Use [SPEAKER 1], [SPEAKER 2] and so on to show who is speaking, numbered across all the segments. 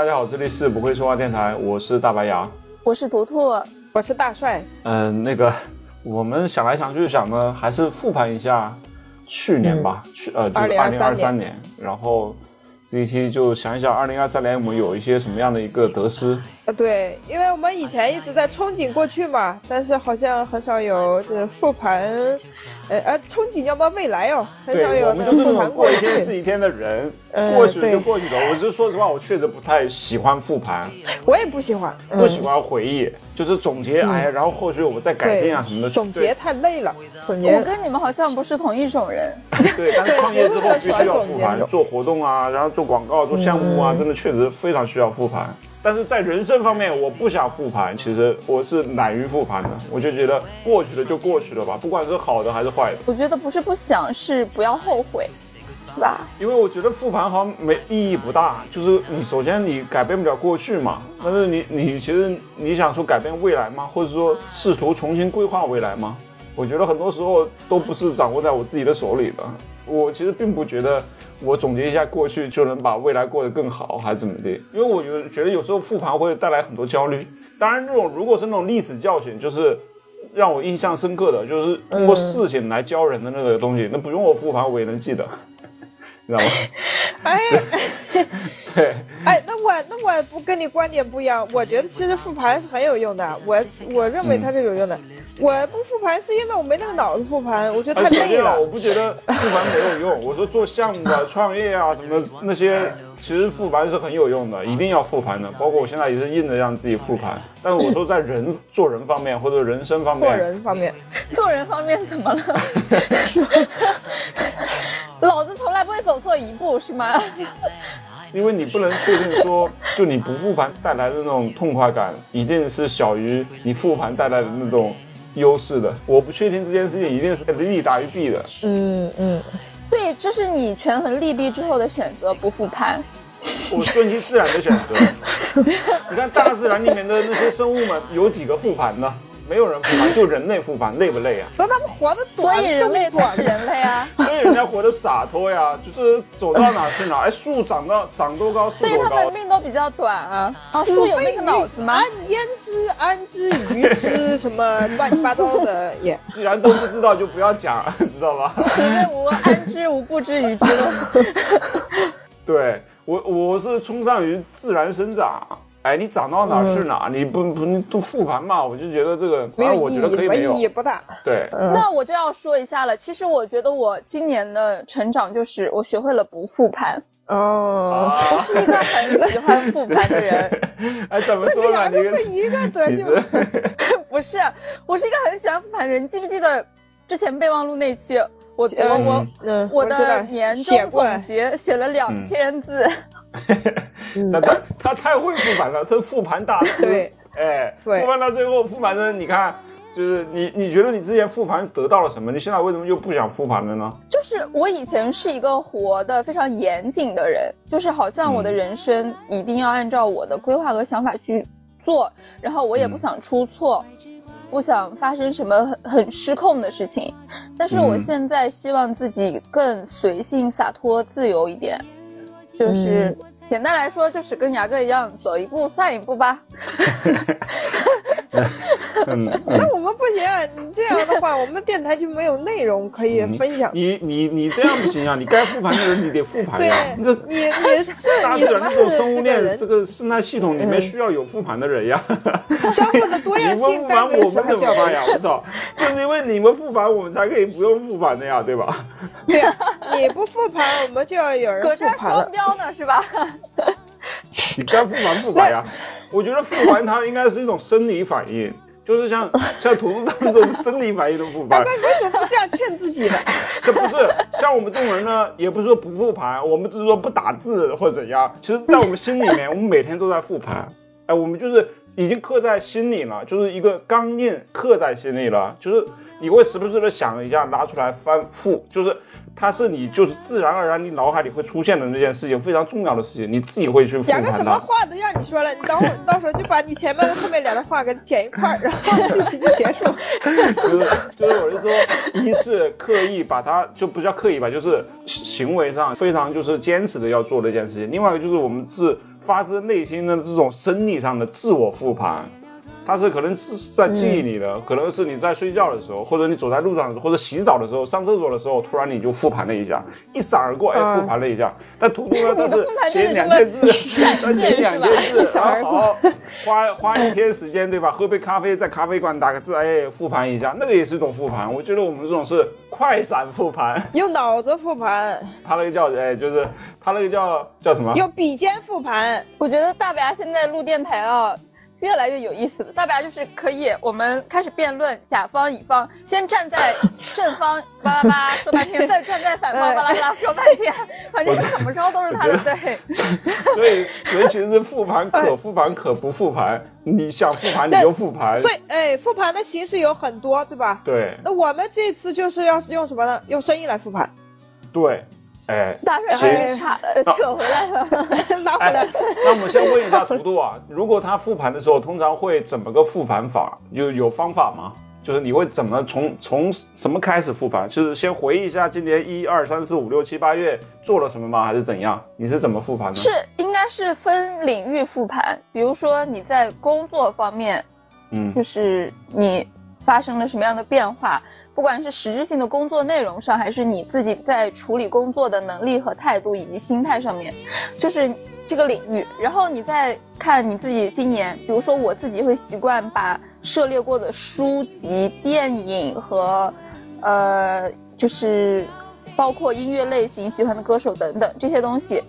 [SPEAKER 1] 大家好，这里是不会说话电台，我是大白牙，
[SPEAKER 2] 我是图图，
[SPEAKER 3] 我是大帅。
[SPEAKER 1] 嗯，那个我们想来想去想呢，还是复盘一下去年吧，去呃就是二零二三年，然后这一期就想一想二零二三年我们有一些什么样的一个得失。
[SPEAKER 3] 呃，对，因为我们以前一直在憧憬过去嘛，但是好像很少有这复盘，呃呃，憧憬要么未来哦，很少有
[SPEAKER 1] 我们就是那种过一天是一天的人，过去了就过去了。我就说实话，我确实不太喜欢复盘，
[SPEAKER 3] 我也不喜欢，
[SPEAKER 1] 不喜欢回忆，就是总结，哎，然后后续我们再改进啊什么的。
[SPEAKER 3] 总结太累了，总结。
[SPEAKER 2] 我跟你们好像不是同一种人。
[SPEAKER 1] 对，但是创业之后 必须要 复盘，做活动啊，然后做广告、做项目啊，真的确实非常需要复盘。但是在人生方面，我不想复盘。其实我是懒于复盘的，我就觉得过去的就过去了吧，不管是好的还是坏的。
[SPEAKER 2] 我觉得不是不想，是不要后悔，是吧？
[SPEAKER 1] 因为我觉得复盘好像没意义不大。就是你首先你改变不了过去嘛，但是你你其实你想说改变未来吗？或者说试图重新规划未来吗？我觉得很多时候都不是掌握在我自己的手里的。我其实并不觉得。我总结一下过去就能把未来过得更好，还是怎么的？因为我觉得觉得有时候复盘会带来很多焦虑。当然，这种如果是那种历史教训，就是让我印象深刻的，就是通过事情来教人的那个东西，那不用我复盘我也能记得，知道吗？
[SPEAKER 3] 哎，
[SPEAKER 1] 对，
[SPEAKER 3] 哎，那我那我不跟你观点不一样，我觉得其实复盘是很有用的，我我认为它是有用的。我不复盘是因为我没那个脑子复盘，我觉得太累了。
[SPEAKER 1] 我不觉得复盘没有用，我说做项目啊、创业啊什么那些，其实复盘是很有用的，一定要复盘的。包括我现在也是硬着让自己复盘。但是我说在人 做人方面或者人生方面，
[SPEAKER 3] 做人方面，
[SPEAKER 2] 做人方面怎么了？老子从来不会走错一步，是吗？
[SPEAKER 1] 因为你不能确定说，就你不复盘带来的那种痛快感，一定是小于你复盘带来的那种。优势的，我不确定这件事情一定是利大于弊的。
[SPEAKER 3] 嗯嗯，
[SPEAKER 2] 对，这是你权衡利弊之后的选择，不复盘。
[SPEAKER 1] 我顺其自然的选择。你看大自然里面的那些生物们，有几个复盘呢？没有人复盘，就人类复盘，累不累啊？
[SPEAKER 3] 那他们活得短
[SPEAKER 2] 所以人类才是人类啊。
[SPEAKER 1] 所以人家活得洒脱呀，就是走到哪是哪。哎，树长到长多高是多高。
[SPEAKER 2] 所以他们命都比较短啊。啊，树有那个脑子吗？
[SPEAKER 3] 安焉知安知鱼之什么乱七八糟的也。
[SPEAKER 1] 既然都不知道，就不要讲，知道吧？
[SPEAKER 2] 因为无安知无不知鱼之
[SPEAKER 1] 对我，我是崇尚于自然生长。哎，你长到哪是哪，你不不都复盘嘛？我就觉得这个，反正我觉得可以没有
[SPEAKER 3] 意义不大。
[SPEAKER 1] 对，
[SPEAKER 2] 那我就要说一下了。其实我觉得我今年的成长就是我学会了不复盘。
[SPEAKER 3] 哦，
[SPEAKER 2] 我是一个很喜欢复盘的人。
[SPEAKER 1] 哎，怎么说呢？
[SPEAKER 3] 两个不一个德行。
[SPEAKER 2] 不是，我是一个很喜欢复盘的人。你记不记得之前备忘录那期，我我我我的年终总结写了两千字。
[SPEAKER 1] 那他他太会复盘了，他复盘大师。
[SPEAKER 3] 对，
[SPEAKER 1] 哎，复盘到最后，复盘的你看，就是你你觉得你之前复盘得到了什么？你现在为什么又不想复盘了呢？
[SPEAKER 2] 就是我以前是一个活的非常严谨的人，就是好像我的人生一定要按照我的规划和想法去做，然后我也不想出错，不想发生什么很很失控的事情。但是我现在希望自己更随性、洒脱、自由一点。就是简单来说，就是跟牙哥一样，走一步算一步吧。
[SPEAKER 3] 那我们不行啊！你这样的话，我们电台就没有内容可以分享。
[SPEAKER 1] 你你你这样不行啊！你该复盘的人你得复盘呀。
[SPEAKER 3] 你你是
[SPEAKER 1] 大自然这种生物链这个生态系统里面需要有复盘的人呀。
[SPEAKER 3] 相互的多样性。
[SPEAKER 1] 复盘，我们怎么办呀？我操！就是因为你们复盘，我们才可以不用复盘的呀，对吧？
[SPEAKER 3] 对，你不复盘，我们就要有人复盘
[SPEAKER 2] 了。双标呢，是吧？
[SPEAKER 1] 你该复盘复盘呀！我觉得复盘它应该是一种生理反应，就是像 像图图他们这种生理反应的复盘。
[SPEAKER 3] 为什么不这样劝自己呢？
[SPEAKER 1] 这不是像我们这种人呢，也不是说不复盘，我们只是说不打字或者怎样。其实，在我们心里面，我们每天都在复盘。哎，我们就是已经刻在心里了，就是一个钢印刻在心里了。就是你会时不时的想一下，拿出来翻复，就是。它是你就是自然而然你脑海里会出现的那件事情，非常重要的事情，你自己会去
[SPEAKER 3] 讲个什么话都让你说了，你等会儿 到时候就把你前面和后面两段话给剪一块儿，然后这期就结束。
[SPEAKER 1] 就是就是我是说，一是刻意把它就不叫刻意吧，就是行为上非常就是坚持的要做的一件事情。另外一个就是我们自发自内心的这种生理上的自我复盘。它是可能是在记忆里的，可能是你在睡觉的时候，或者你走在路上或者洗澡的时候、上厕所的时候，突然你就复盘了一下，一闪而过，哎，复盘了一下。但图图呢，他是写两千字，他写两千字，然后好花花一天时间，对吧？喝杯咖啡，在咖啡馆打个字，哎，复盘一下，那个也是一种复盘。我觉得我们这种是快闪复盘，
[SPEAKER 3] 用脑子复盘。
[SPEAKER 1] 他那个叫哎，就是他那个叫叫什么？
[SPEAKER 3] 用笔尖复盘。
[SPEAKER 2] 我觉得大白现在录电台啊。越来越有意思了，大白就是可以，我们开始辩论，甲方乙方先站在正方巴拉巴拉说半天，再站在反方巴拉巴拉说半天，反正怎么着都是他的对。
[SPEAKER 1] 所以尤其是复盘可复盘可不复盘，你想复盘你就复盘。
[SPEAKER 3] 对，哎，复盘的形式有很多，对吧？
[SPEAKER 1] 对。
[SPEAKER 3] 那我们这次就是要是用什么呢？用声音来复盘。
[SPEAKER 1] 对。哎，
[SPEAKER 2] 大帅太差了，扯回来了，
[SPEAKER 3] 拿回来。
[SPEAKER 1] 那我们先问一下图图啊，如果他复盘的时候，通常会怎么个复盘法？有有方法吗？就是你会怎么从从什么开始复盘？就是先回忆一下今年一二三四五六七八月做了什么吗？还是怎样？你是怎么复盘的？
[SPEAKER 2] 是应该是分领域复盘，比如说你在工作方面，嗯，就是你发生了什么样的变化。不管是实质性的工作内容上，还是你自己在处理工作的能力和态度以及心态上面，就是这个领域。然后你再看你自己今年，比如说我自己会习惯把涉猎过的书籍、电影和，呃，就是包括音乐类型、喜欢的歌手等等这些东西，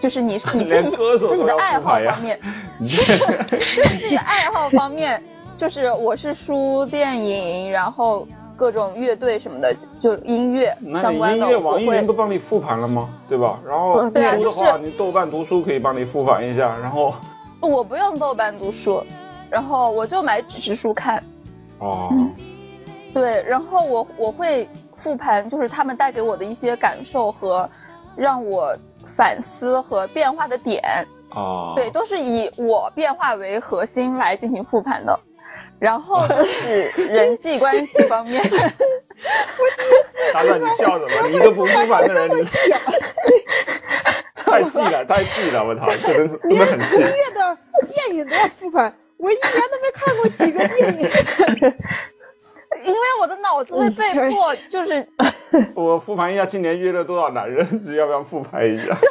[SPEAKER 2] 就是你你自己自己的爱好方面，自己的爱好方面，就是我是书、电影，然后。各种乐队什么的，就音乐相关的，
[SPEAKER 1] 音乐网易云不帮你复盘了吗？对吧？然后书的话，你豆瓣读书可以帮你复盘一下。然后
[SPEAKER 2] 我不用豆瓣读书，然后我就买纸质书看。
[SPEAKER 1] 哦，
[SPEAKER 2] 对，然后我我会复盘，就是他们带给我的一些感受和让我反思和变化的点。
[SPEAKER 1] 哦，
[SPEAKER 2] 对，都是以我变化为核心来进行复盘的。然后是人际关系方面，
[SPEAKER 1] 大帅，你笑什么？你一个不复盘的人，你太细了，太细了，我操，真的真的很细。
[SPEAKER 3] 音乐的电影都要复盘，我一年都没看过几个电影。
[SPEAKER 2] 因为我的脑子会被迫，就是
[SPEAKER 1] 我复盘一下今年约了多少男人，要不要复盘一下？
[SPEAKER 2] 就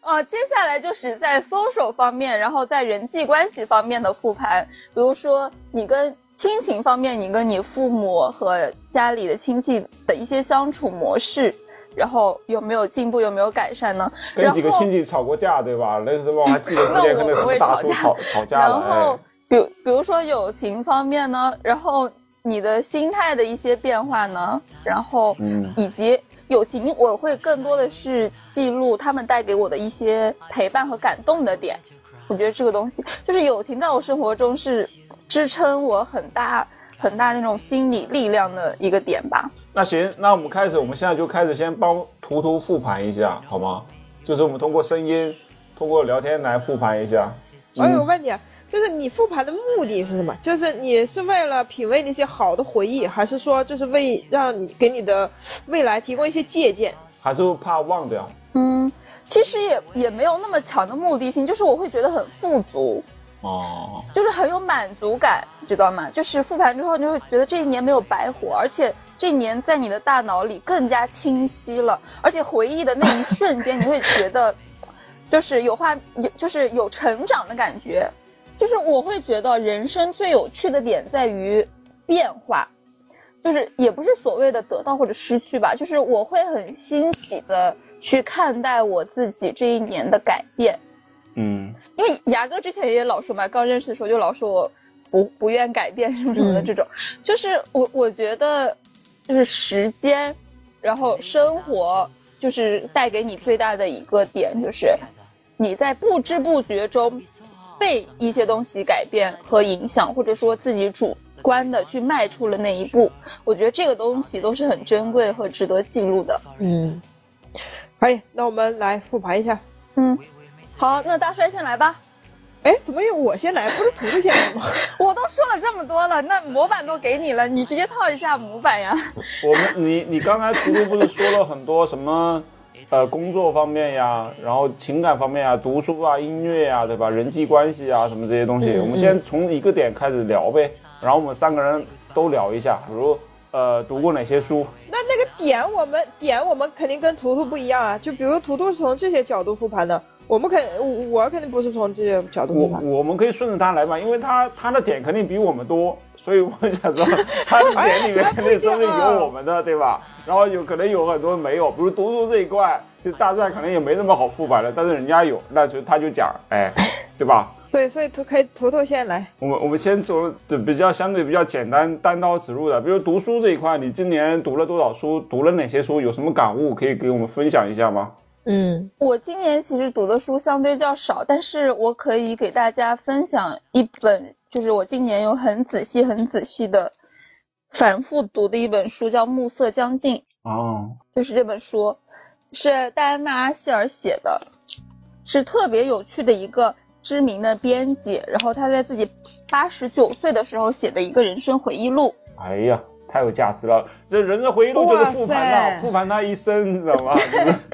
[SPEAKER 2] 呃，接下来就是在 social 方面，然后在人际关系方面的复盘，比如说你跟亲情方面，你跟你父母和家里的亲戚的一些相处模式，然后有没有进步，有没有改善呢？
[SPEAKER 1] 跟几个亲戚吵过架，对吧？那时候我还记得 之前跟那什么大叔吵吵架
[SPEAKER 2] 了。然后，比比如说友情方面呢，然后。你的心态的一些变化呢，然后，以及友情，我会更多的是记录他们带给我的一些陪伴和感动的点。我觉得这个东西就是友情，在我生活中是支撑我很大很大那种心理力量的一个点吧。
[SPEAKER 1] 那行，那我们开始，我们现在就开始先帮图图复盘一下，好吗？就是我们通过声音，通过聊天来复盘一下。
[SPEAKER 3] 我有个问题。就是你复盘的目的是什么？就是你是为了品味那些好的回忆，还是说就是为让你给你的未来提供一些借鉴？
[SPEAKER 1] 还是怕忘掉？
[SPEAKER 2] 嗯，其实也也没有那么强的目的性，就是我会觉得很富足，
[SPEAKER 1] 哦，
[SPEAKER 2] 就是很有满足感，知道吗？就是复盘之后，你会觉得这一年没有白活，而且这一年在你的大脑里更加清晰了，而且回忆的那一瞬间，你会觉得 就是有话，有就是有成长的感觉。就是我会觉得人生最有趣的点在于变化，就是也不是所谓的得到或者失去吧，就是我会很欣喜的去看待我自己这一年的改变。
[SPEAKER 1] 嗯，
[SPEAKER 2] 因为牙哥之前也老说嘛，刚认识的时候就老说我不不愿改变什么什么的这种，就是我我觉得就是时间，然后生活就是带给你最大的一个点，就是你在不知不觉中。被一些东西改变和影响，或者说自己主观的去迈出了那一步，我觉得这个东西都是很珍贵和值得记录的。
[SPEAKER 3] 嗯，可以，那我们来复盘一下。
[SPEAKER 2] 嗯，好，那大帅先来吧。
[SPEAKER 3] 哎，怎么有我先来？不是图图先来吗？
[SPEAKER 2] 我都说了这么多了，那模板都给你了，你直接套一下模板呀。
[SPEAKER 1] 我们，你你刚才图图不是说了很多什么？呃工作方面呀，然后情感方面呀，读书啊、音乐呀，对吧？人际关系啊，什么这些东西，
[SPEAKER 3] 嗯
[SPEAKER 1] 我们先从一个点开始聊呗，然后我们三个人都聊一下，比如呃读过哪些书，
[SPEAKER 3] 那那个点我们点我们肯定跟图图不一样啊，就比如图图是从这些角度复盘的，我们肯我肯定不是从这个角度复
[SPEAKER 1] 我。我们可以顺着他来嘛，因为他他的点肯定比我们多，所以我想说 他的点里面肯定有我们的，对吧？然后有可能有很多没有，比如读书这一块，就大帅可能也没那么好复盘了，但是人家有，那就他就讲，哎，对吧？
[SPEAKER 3] 对，所以图可以图图先来。
[SPEAKER 1] 我们我们先从比较相对比较简单单刀直入的，比如读书这一块，你今年读了多少书？读了哪些书？有什么感悟可以给我们分享一下吗？
[SPEAKER 3] 嗯，
[SPEAKER 2] 我今年其实读的书相对较少，但是我可以给大家分享一本，就是我今年有很仔细、很仔细的反复读的一本书，叫《暮色将近》，
[SPEAKER 1] 哦，
[SPEAKER 2] 就是这本书是戴安娜·阿希尔写的，是特别有趣的一个知名的编辑，然后他在自己八十九岁的时候写的一个人生回忆录。
[SPEAKER 1] 哎呀，太有价值了！这人生回忆录就是复盘
[SPEAKER 3] 哇
[SPEAKER 1] 呐，
[SPEAKER 3] 塞
[SPEAKER 1] 复盘他一生，你知道吗？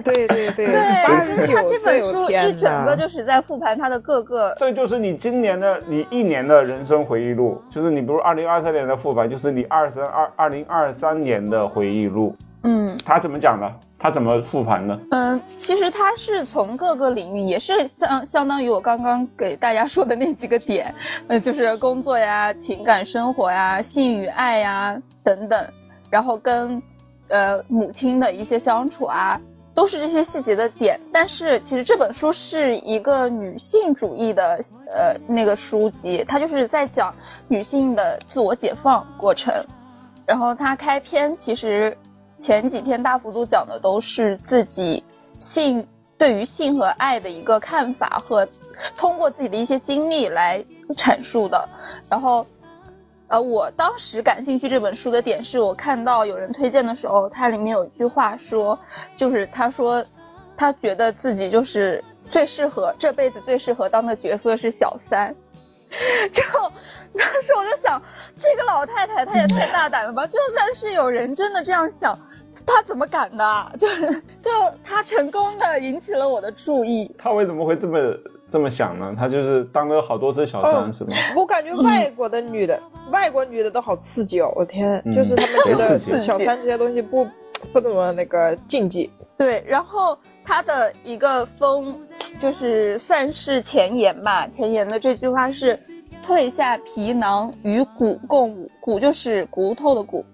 [SPEAKER 3] 对 对对，
[SPEAKER 2] 对，就是他这，本书一整个！就是在复盘他的各个
[SPEAKER 1] 这就是你今年的你一年的人生回忆录，就是你比如二零二三年的复盘，就是你二三二二零二三年的回忆录。
[SPEAKER 2] 嗯。
[SPEAKER 1] 他怎么讲的？他怎么复盘的？
[SPEAKER 2] 嗯，其实他是从各个领域，也是相相当于我刚刚给大家说的那几个点，呃，就是工作呀、情感生活呀、性与爱呀等等，然后跟呃母亲的一些相处啊，都是这些细节的点。但是其实这本书是一个女性主义的呃那个书籍，它就是在讲女性的自我解放过程。然后它开篇其实前几篇大幅度讲的都是自己性对于性和爱的一个看法和通过自己的一些经历来阐述的。然后，呃，我当时感兴趣这本书的点是我看到有人推荐的时候，它里面有一句话说，就是他说他觉得自己就是最适合这辈子最适合当的角色是小三。就当时我就想，这个老太太她也太大胆了吧！就算是有人真的这样想，她怎么敢的？就是就他成功的引起了我的注意。
[SPEAKER 1] 他为什么会这么这么想呢？他就是当了好多次小三，
[SPEAKER 3] 哦
[SPEAKER 1] 是吗？
[SPEAKER 3] 我感觉外国的女的，外国女的都好刺激哦！我天，
[SPEAKER 1] 嗯
[SPEAKER 3] 就是他们觉得小三这些东西不不怎么那个禁忌。
[SPEAKER 2] 对，然后他的一个风就是算是前言吧，前言的这句话是：褪下皮囊，与骨共舞。骨就是骨头的骨。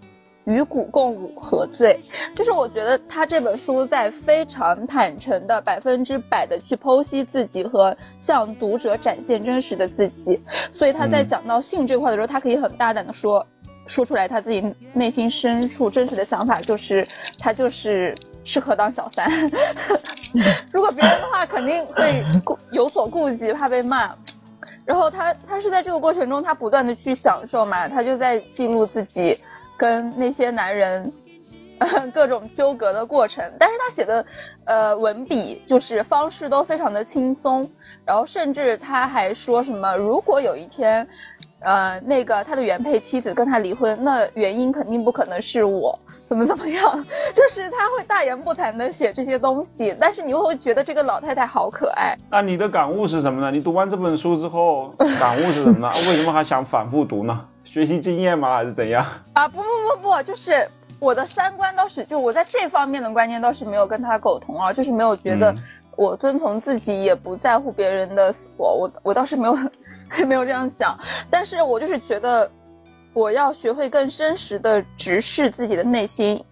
[SPEAKER 2] 与骨共舞，何罪？就是我觉得他这本书在非常坦诚的、百分之百的去剖析自己和向读者展现真实的自己，所以他在
[SPEAKER 1] 嗯
[SPEAKER 2] 讲到性这块的时候，他可以很大胆的说说出来他自己内心深处真实的想法，就是他就是适合当小三。如果别人的话，肯定会顾有所顾忌，怕被骂。然后他他是在这个过程中，他不断的去享受嘛，他就在记录自己跟那些男人。各种纠葛的过程，但是他写的，呃，文笔就是方式都非常的轻松，然后甚至他还说什么，如果有一天，呃，那个他的原配妻子跟他离婚，那原因肯定不可能是我，怎么怎么样，就是他会大言不惭的写这些东西，但是你又会觉得这个老太太好可爱。
[SPEAKER 1] 那你的感悟是什么呢？你读完这本书之后，感悟是什么呢？为什么还想反复读呢？学习经验吗？还是怎样？
[SPEAKER 2] 啊，不不不不，就是我的三观倒是，就我在这方面的观念倒是没有跟他苟同啊，就是没有觉得
[SPEAKER 1] 嗯
[SPEAKER 2] 我遵从自己，也不在乎别人的死活，我我倒是没有 没有这样想，但是我就是觉得我要学会更真实的直视自己的内心，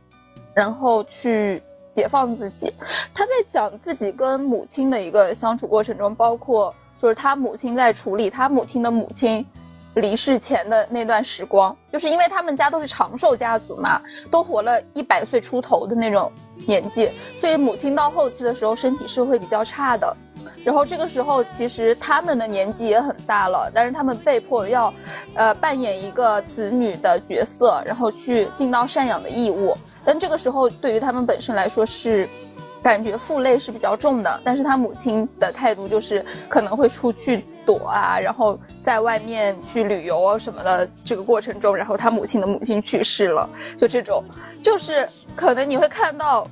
[SPEAKER 2] 然后去解放自己。他在讲自己跟母亲的一个相处过程中，包括就是他母亲在处理他母亲的母亲离世前的那段时光，就是因为他们家都是长寿家族嘛，都活了一百岁出头的那种年纪，所以母亲到后期的时候身体是会比较差的。然后这个时候，其实他们的年纪也很大了，但是他们被迫要，呃，扮演一个子女的角色，然后去尽到赡养的义务。但这个时候，对于他们本身来说是，感觉负累是比较重的。但是他母亲的态度就是可能会出去躲啊，然后在外面去旅游啊什么的。这个过程中，然后他母亲的母亲去世了，就这种，就是可能你会看到。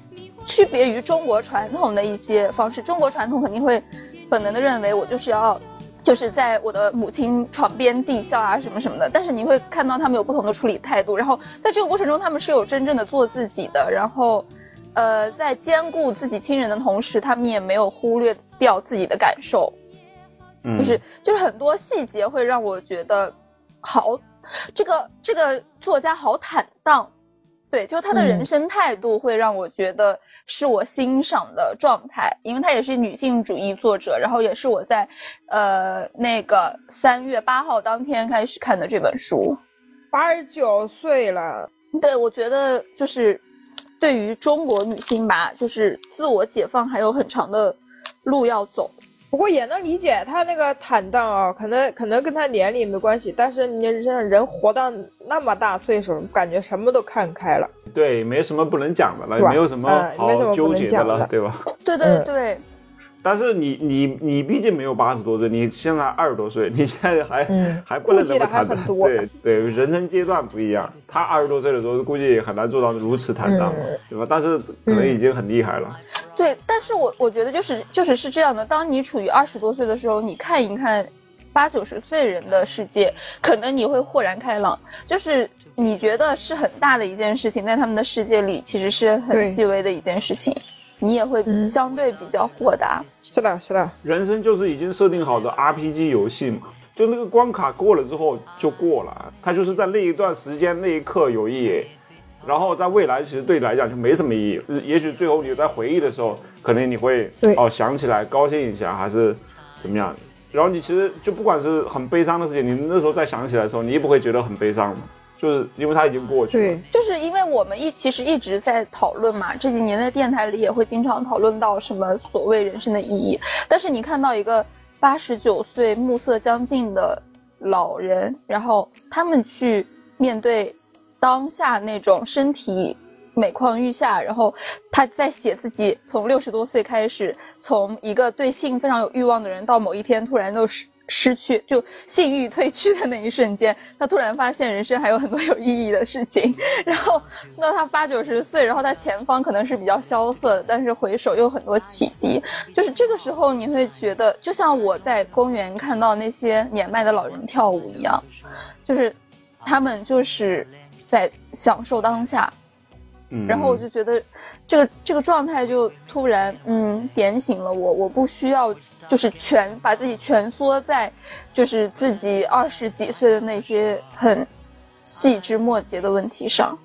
[SPEAKER 2] 区别于中国传统的一些方式。中国传统肯定会本能的认为我就是要。就是在我的母亲床边尽孝啊，什么什么的。但是你会看到他们有不同的处理态度，然后在这个过程中，他们是有真正的做自己的，然后，呃，在兼顾自己亲人的同时，他们也没有忽略掉自己的感受。
[SPEAKER 1] 嗯，
[SPEAKER 2] 就是就是很多细节会让我觉得，好，这个这个作家好坦荡。对，就是他的人生态度会让我觉得是我欣赏的状态，因为他也是女性主义作者，然后也是我在，呃，那个三月八号当天开始看的这本书，
[SPEAKER 3] 八十九岁了。
[SPEAKER 2] 对，我觉得就是对于中国女性吧，就是自我解放还有很长的路要走。
[SPEAKER 3] 不过也能理解他那个坦荡啊，可能可能跟他年龄没关系，但是你让人活到那么大岁数，感觉什么都看开了。
[SPEAKER 1] 对，没什么不能讲的了，没有什么好纠结的了，对吧？
[SPEAKER 2] 对对对。
[SPEAKER 1] 但是你你你毕竟没有八十多岁，你现在二十多岁，你现在还还不能这么坦荡。对对，人生阶段不一样。他二十多岁的时候，估计很难做到如此坦荡，对吧？但是可能已经很厉害了。
[SPEAKER 2] 对，但是我我觉得就是就是是这样的。当你处于二十多岁的时候，你看一看八九十岁人的世界，可能你会豁然开朗。就是你觉得是很大的一件事情，在他们的世界里其实是很细微的一件事情。你也会相对比较豁达，
[SPEAKER 3] 是的，是的。
[SPEAKER 1] 人生就是已经设定好的 RPG 游戏嘛，就那个关卡过了之后就过了，它就是在那一段时间那一刻有意义，然后在未来其实对你来讲就没什么意义。也许最后你在回忆的时候，可能你会哦想起来高兴一下，还是怎么样？然后你其实就不管是很悲伤的事情，你那时候再想起来的时候，你也不会觉得很悲伤就是因为它已经过去了，对，
[SPEAKER 2] 就是因为我们一其实一直在讨论嘛，这几年在电台里也会经常讨论到什么所谓人生的意义。但是你看到一个八十九岁暮色将近的老人，然后他们去面对当下那种身体每况愈下，然后他在写自己从六十多岁开始，从一个对性非常有欲望的人，到某一天突然就是。失去就性欲褪去的那一瞬间，他突然发现人生还有很多有意义的事情。然后，那他八九十岁，然后他前方可能是比较萧瑟的，但是回首又很多启迪。就是这个时候，你会觉得就像我在公园看到那些年迈的老人跳舞一样，就是他们就是在享受当下。然后我就觉得，这个这个状态就突然嗯点醒了我，我不需要就是全把自己蜷缩在，就是自己二十几岁的那些很细枝末节的问题上，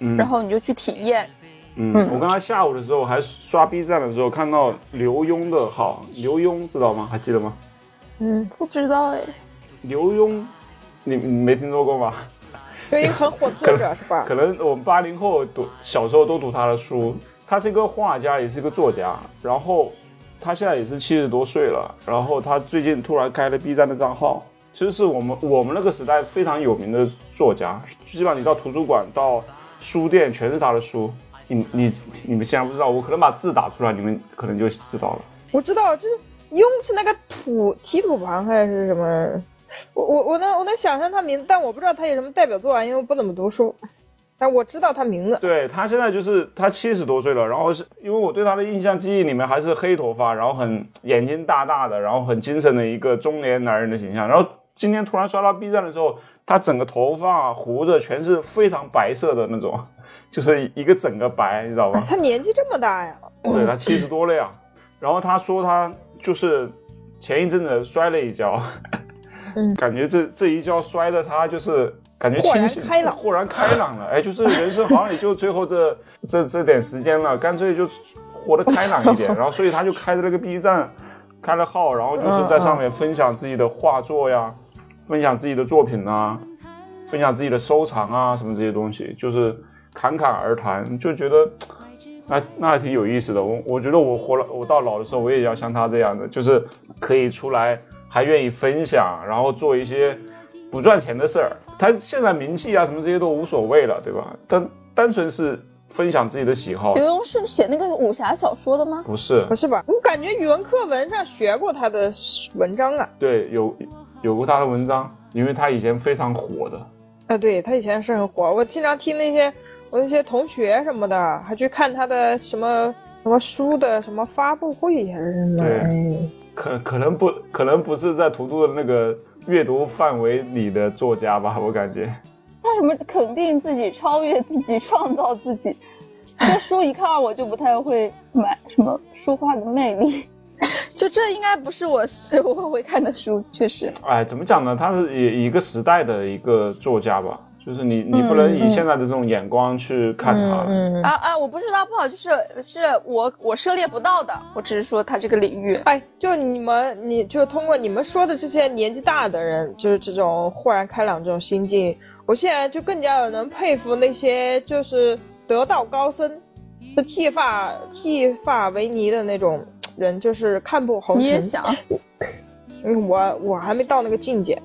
[SPEAKER 1] 嗯，
[SPEAKER 2] 然后你就去体验。
[SPEAKER 1] 嗯，我刚才下午的时候还刷 B 站的时候看到刘墉的号，刘墉知道吗？还记得吗？
[SPEAKER 2] 嗯，不知道哎。
[SPEAKER 1] 刘墉，你你没听说过吗？
[SPEAKER 3] 一个很火作者是吧？
[SPEAKER 1] 可能我们八零后读小时候都读他的书。他是一个画家，也是一个作家。然后他现在也是七十多岁了。然后他最近突然开了 B 站的账号，其实是我们我们那个时代非常有名的作家。基本上你到图书馆、到书店，全是他的书。你你你们现在不知道，我可能把字打出来，你们可能就知道了。
[SPEAKER 3] 我知道，就是用是那个土提土旁还是什么？我我我能我能想象他名字，但我不知道他有什么代表作啊，因为我不怎么读书。但我知道他名字。
[SPEAKER 1] 对他现在就是他七十多岁了，然后是因为我对他的印象记忆里面还是黑头发，然后很眼睛大大的，然后很精神的一个中年男人的形象。然后今天突然刷到 B 站的时候，他整个头发胡子全是非常白色的那种，就是一个整个白，你知道吧？
[SPEAKER 3] 他年纪这么大呀？
[SPEAKER 1] 对他七十多了呀。然后他说他就是前一阵子摔了一跤。感觉这这一跤摔的他就是感觉清醒，豁然开朗了。哎，就是人生好像也就最后这这这点时间了，干脆就活得开朗一点。然后，所以他就开着那个 B 站，开了号，然后就是在上面分享自己的画作呀，分享自己的作品啊，分享自己的收藏啊，什么这些东西，就是侃侃而谈，就觉得那那还挺有意思的。我我觉得我活了，我到老的时候，我也要像他这样的，就是可以出来。还愿意分享，然后做一些不赚钱的事儿。他现在名气啊什么这些都无所谓了，对吧？他单纯是分享自己的喜好。
[SPEAKER 2] 刘墉是写那个武侠小说的吗？
[SPEAKER 1] 不是，
[SPEAKER 3] 不是吧？我感觉语文课文上学过他的文章啊。
[SPEAKER 1] 对，有有过他的文章，因为他以前非常火的。
[SPEAKER 3] 啊，对他以前是很火，我经常听那些我那些同学什么的，还去看他的什么什么书的什么发布会还是什么？
[SPEAKER 1] 对
[SPEAKER 3] 哎
[SPEAKER 1] 可可能不可能不是在图图的那个阅读范围里的作家吧，我感觉。
[SPEAKER 2] 他什么肯定自己、超越自己、创造自己，这书一看我就不太会买什么书画的魅力，就这应该不是我是我会看的书，确实。
[SPEAKER 1] 哎，怎么讲呢？他是一一个时代的一个作家吧，就是你你不能以
[SPEAKER 3] 嗯
[SPEAKER 1] 现在的这种眼光去看他。
[SPEAKER 3] 嗯嗯
[SPEAKER 2] 啊啊！我不是他不好，就是是我我涉猎不到的，我只是说他这个领域。
[SPEAKER 3] 哎，就你们，你就通过你们说的这些年纪大的人，就是这种豁然开朗这种心境，我现在就更加能佩服那些就是得道高僧，就剃发剃发为尼的那种人，就是看破红尘。
[SPEAKER 2] 你也想，
[SPEAKER 3] 嗯，我我还没到那个境界。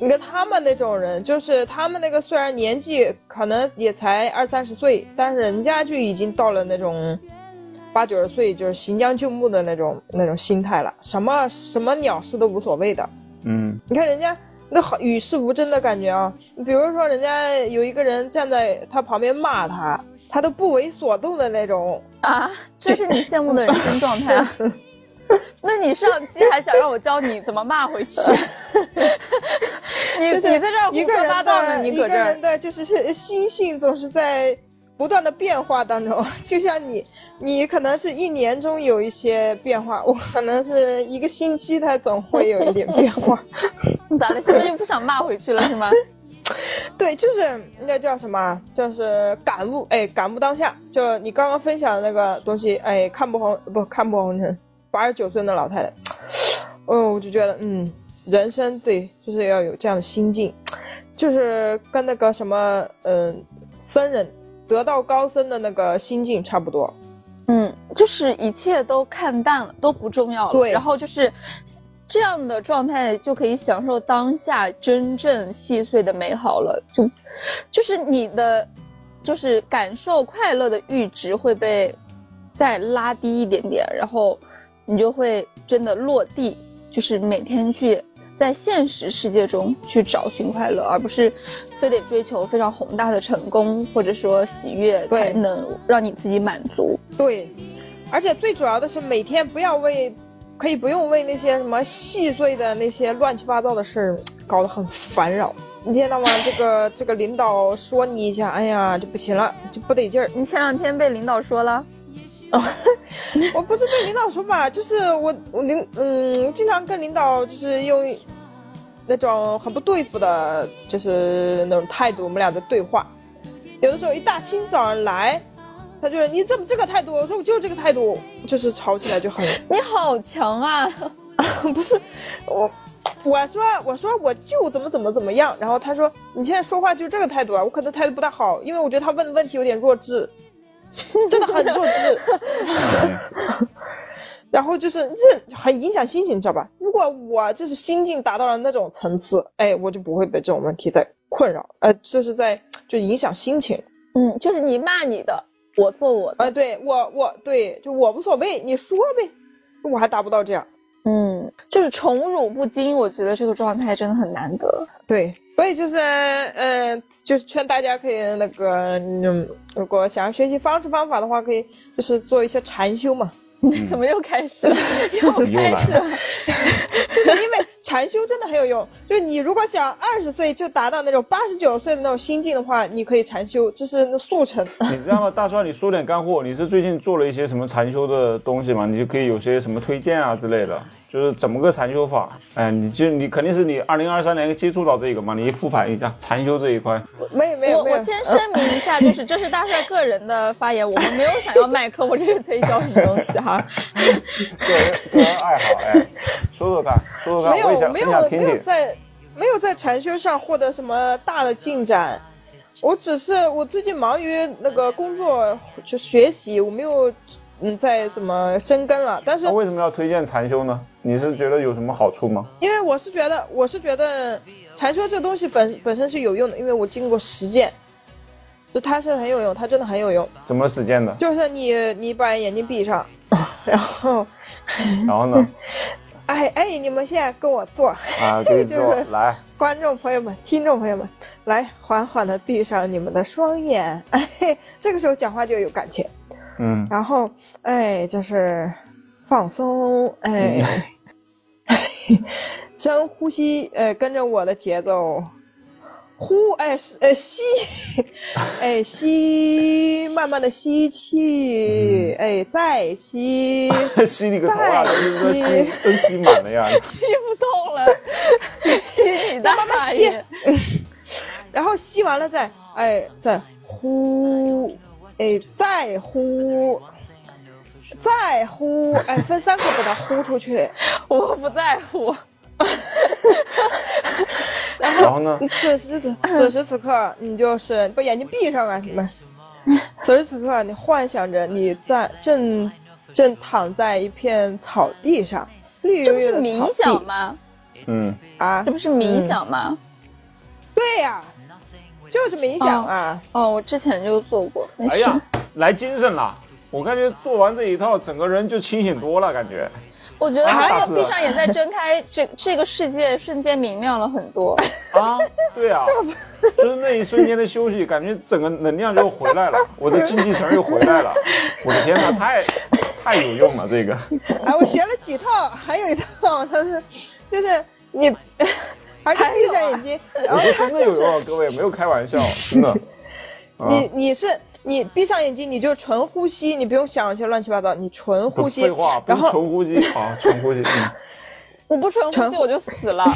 [SPEAKER 3] 你看他们那种人，就是他们那个虽然年纪可能也才二三十岁，但是人家就已经到了那种八九十岁，就是行将就木的那种那种心态了，什么什么鸟事都无所谓的。
[SPEAKER 1] 嗯
[SPEAKER 3] 你看人家那好与世无争的感觉啊，比如说人家有一个人站在他旁边骂他，他都不为所动的那种。
[SPEAKER 2] 啊，这是你羡慕的人生状态啊。那你上期还想让我教你怎么骂回去？你
[SPEAKER 3] 就是
[SPEAKER 2] 你在这儿胡
[SPEAKER 3] 一个人
[SPEAKER 2] 说八道呢，
[SPEAKER 3] 的一个
[SPEAKER 2] 你搁这儿
[SPEAKER 3] 人的就是是心性总是在不断的变化当中，就像你，你可能是一年中有一些变化，我可能是一个星期它总会有一点变化。
[SPEAKER 2] 咋了？现在就不想骂回去了是吗？
[SPEAKER 3] 对，就是那叫什么？就是感悟，哎，感悟当下。就你刚刚分享的那个东西，哎，看破红不看破红尘，八十九岁的老太太，哦，我就觉得，嗯，人生对，就是要有这样的心境，就是跟那个什么，嗯、僧人得道高僧的那个心境差不多。
[SPEAKER 2] 嗯，就是一切都看淡了，都不重要了。
[SPEAKER 3] 对
[SPEAKER 2] 然后就是这样的状态，就可以享受当下真正细碎的美好了。就就是你的，就是感受快乐的阈值会被再拉低一点点，然后你就会真的落地，就是每天去。在现实世界中去找寻快乐，而不是非得追求非常宏大的成功或者说喜悦才能让你自己满足。
[SPEAKER 3] 对，而且最主要的是每天不要为，可以不用为那些什么细碎的那些乱七八糟的事儿搞得很烦扰。你听到吗这个 这个领导说你一下，哎呀就不行了，就不得劲儿。
[SPEAKER 2] 你前两天被领导说了，
[SPEAKER 3] 我不是被领导说吧，就是我我领嗯经常跟领导就是用那种很不对付的，就是那种态度，我们俩在对话。有的时候一大清早上来，他就是你怎么这个态度？我说我就是这个态度，就是吵起来就很
[SPEAKER 2] 你好强啊！
[SPEAKER 3] 不是我。我说我说我就怎么怎么怎么样，然后他说你现在说话就这个态度啊，我可能态度不大好，因为我觉得他问的问题有点弱智，真的很弱智。然后就是这很影响心情，你知道吧？如果我就是心境达到了那种层次，哎，我就不会被这种问题在困扰，呃，就是在就影响心情。
[SPEAKER 2] 嗯，就是你骂你的，我做我的。
[SPEAKER 3] 呃，对我我对就我无所谓，你说呗，我还达不到这样。
[SPEAKER 2] 嗯，就是宠辱不惊，我觉得这个状态真的很难得。
[SPEAKER 3] 对，所以就是，嗯、就是劝大家可以那个，嗯，如果想要学习方式方法的话，可以就是做一些禅修嘛，
[SPEAKER 2] 怎么又开始了？又
[SPEAKER 1] 又
[SPEAKER 2] 开始了。
[SPEAKER 3] 就是因为禅修真的很有用。就是你如果想二十岁就达到那种八十九岁的那种心境的话，你可以禅修，这是速成。
[SPEAKER 1] 你知道吗？大帅，你说点干货。你是最近做了一些什么禅修的东西吗？你就可以有些什么推荐啊之类的，就是怎么个禅修法？哎，你就你肯定是你二零二三年接触到这个嘛，你复盘一下禅修这一块。
[SPEAKER 3] 没有没有没有
[SPEAKER 2] 我我，先声明一下，就是这是大帅个人的发言，我们没有想要卖课 我这是推销什么东西哈。
[SPEAKER 1] 个人个人爱好，哎，说说看，说说看，
[SPEAKER 3] 没
[SPEAKER 1] 我想
[SPEAKER 3] 有没有没
[SPEAKER 1] 很想听听。
[SPEAKER 3] 有在没有在禅修上获得什么大的进展。我只是我最近忙于那个工作就学习，我没有嗯在怎么深耕了。但是
[SPEAKER 1] 那为什么要推荐禅修呢？你是觉得有什么好处吗？
[SPEAKER 3] 因为我是觉得我是觉得禅修这东西本本身是有用的，因为我经过实践，就它是很有用，它真的很有用。
[SPEAKER 1] 怎么实践的？
[SPEAKER 3] 就是你你把眼睛闭上，然后
[SPEAKER 1] 然后呢？
[SPEAKER 3] 哎哎，你们现在跟我做。
[SPEAKER 1] 啊，给你
[SPEAKER 3] 就是
[SPEAKER 1] 做来，
[SPEAKER 3] 观众朋友们、听众朋友们，来缓缓的闭上你们的双眼，哎，这个时候讲话就有感情。
[SPEAKER 1] 嗯，
[SPEAKER 3] 然后哎就是放松，哎，深呼吸，呃，跟着我的节奏。呼，哎，呃，吸，哎，吸，慢慢的吸气，哎，再吸，
[SPEAKER 1] 吸你个头啊！都吸，都吸满了呀，
[SPEAKER 2] 吸不动了，吸你大爷！
[SPEAKER 3] 然后吸完了再，哎，再呼，哎，再呼，再呼，哎，分三个把它呼出去。
[SPEAKER 2] 我不在乎。
[SPEAKER 1] 然后呢？
[SPEAKER 3] 此时此此时此刻，你就是把眼睛闭上啊，你们。此时此刻，你幻想着你在正正躺在一片草地上，绿油油的
[SPEAKER 2] 这不是冥想吗？
[SPEAKER 1] 嗯。
[SPEAKER 3] 啊，
[SPEAKER 2] 这不是冥想吗？
[SPEAKER 3] 对呀，就是冥想啊。
[SPEAKER 2] 哦，我之前就做过。
[SPEAKER 1] 哎呀，来精神了！我感觉做完这一套，整个人就清醒多了，感觉。
[SPEAKER 2] 我觉得还有闭上眼再睁开，这这个世界瞬间明亮了很多
[SPEAKER 1] 啊！对啊，就是那一瞬间的休息，感觉整个能量就回来了，我的竞技层又回来了。我的天哪，太太有用了这个！
[SPEAKER 3] 哎，我学了几套，还有一套，他是就是你，而且闭上眼睛，
[SPEAKER 1] 我说真的有用，各位没有开玩笑，真的。
[SPEAKER 3] 你你是。你闭上眼睛，你就纯呼吸，你不用想一些乱七八糟，你纯呼吸。
[SPEAKER 1] 废话，不是纯呼吸啊，纯呼吸。
[SPEAKER 2] 我不纯呼吸我就死了。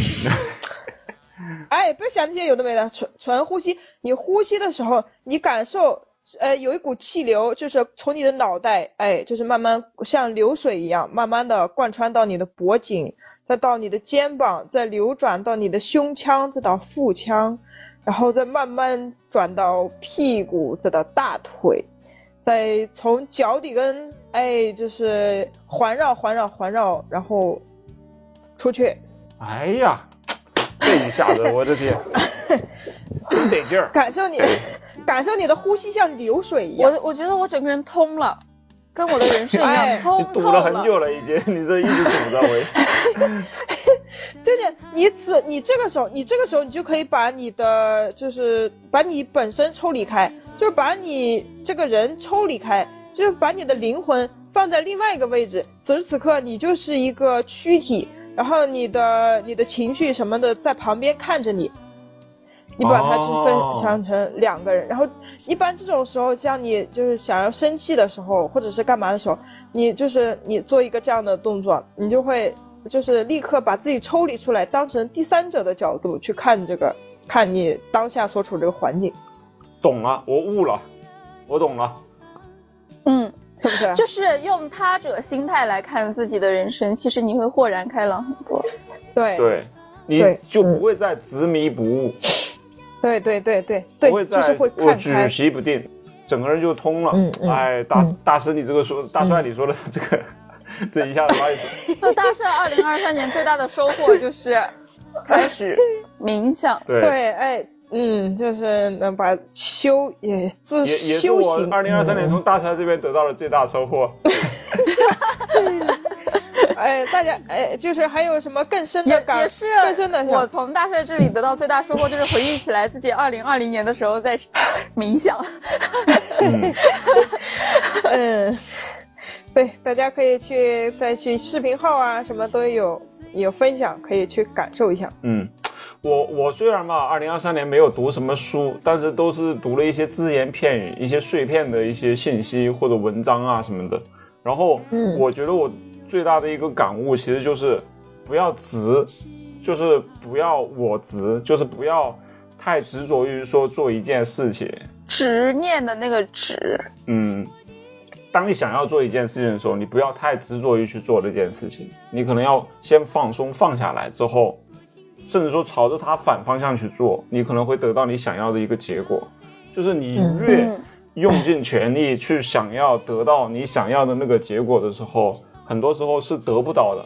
[SPEAKER 3] 哎，不要想那些有的没的，纯纯呼吸。你呼吸的时候，你感受，呃，有一股气流，就是从你的脑袋，哎，就是慢慢像流水一样，慢慢的贯穿到你的脖颈，再到你的肩膀，再流转到你的胸腔，再到腹腔。然后再慢慢转到屁股，再到大腿，再从脚底跟，哎，就是环绕环绕环绕，然后出去。
[SPEAKER 1] 哎呀，这一下子，我的天，真得劲儿！
[SPEAKER 3] 感受你，感受你的呼吸像流水一样。
[SPEAKER 2] 我我觉得我整个人通了，跟我的人设一样通
[SPEAKER 1] 透了。堵了很久了，已经，你这一直堵在位。
[SPEAKER 3] 就是你此你这个时候，你这个时候你就可以把你的就是把你本身抽离开，就是把你这个人抽离开，就是把你的灵魂放在另外一个位置。此时此刻你就是一个躯体，然后你的你的情绪什么的在旁边看着你，你把它去分享成两个人。然后一般这种时候，像你就是想要生气的时候，或者是干嘛的时候，你就是你做一个这样的动作，你就会。就是立刻把自己抽离出来，当成第三者的角度去看这个，看你当下所处这个环境。
[SPEAKER 1] 懂了，我悟了，我懂了。
[SPEAKER 2] 嗯，
[SPEAKER 3] 是不是？
[SPEAKER 2] 就是用他者心态来看自己的人生，其实你会豁然开朗很多。
[SPEAKER 3] 对
[SPEAKER 1] 对，你就不会再执迷不悟。
[SPEAKER 3] 对对对对对，
[SPEAKER 1] 就是
[SPEAKER 3] 会
[SPEAKER 1] 举棋不定，整个人就通了。嗯嗯。哎，大大师，你这个说，大帅你说的这个。这一下子，不好意思。
[SPEAKER 2] 那大帅二零二三年最大的收获就是 开始冥想。
[SPEAKER 1] 对
[SPEAKER 3] 对，哎，嗯，就是能把修也自
[SPEAKER 1] 也也是我二零二三年从大帅这边得到了最大收获。
[SPEAKER 3] 哎，大家哎，就是还有什么更深的感？
[SPEAKER 2] 也是
[SPEAKER 3] 更深的。
[SPEAKER 2] 我从大帅这里得到最大收获就是回忆起来自己 二零二零年的时候在冥想。
[SPEAKER 3] 嗯。对，大家可以去再去视频号啊，什么都有有分享，可以去感受一下。
[SPEAKER 1] 嗯，我我虽然嘛，二零二三年没有读什么书，但是都是读了一些只言片语、一些碎片的一些信息或者文章啊什么的。然后，嗯，我觉得我最大的一个感悟其实就是不要执，就是不要我执，就是不要太执着于说做一件事情。
[SPEAKER 2] 执念的那个执，
[SPEAKER 1] 嗯。当你想要做一件事情的时候，你不要太执着于去做这件事情，你可能要先放松放下来之后，甚至说朝着它反方向去做，你可能会得到你想要的一个结果。就是你越用尽全力去想要得到你想要的那个结果的时候，很多时候是得不到的。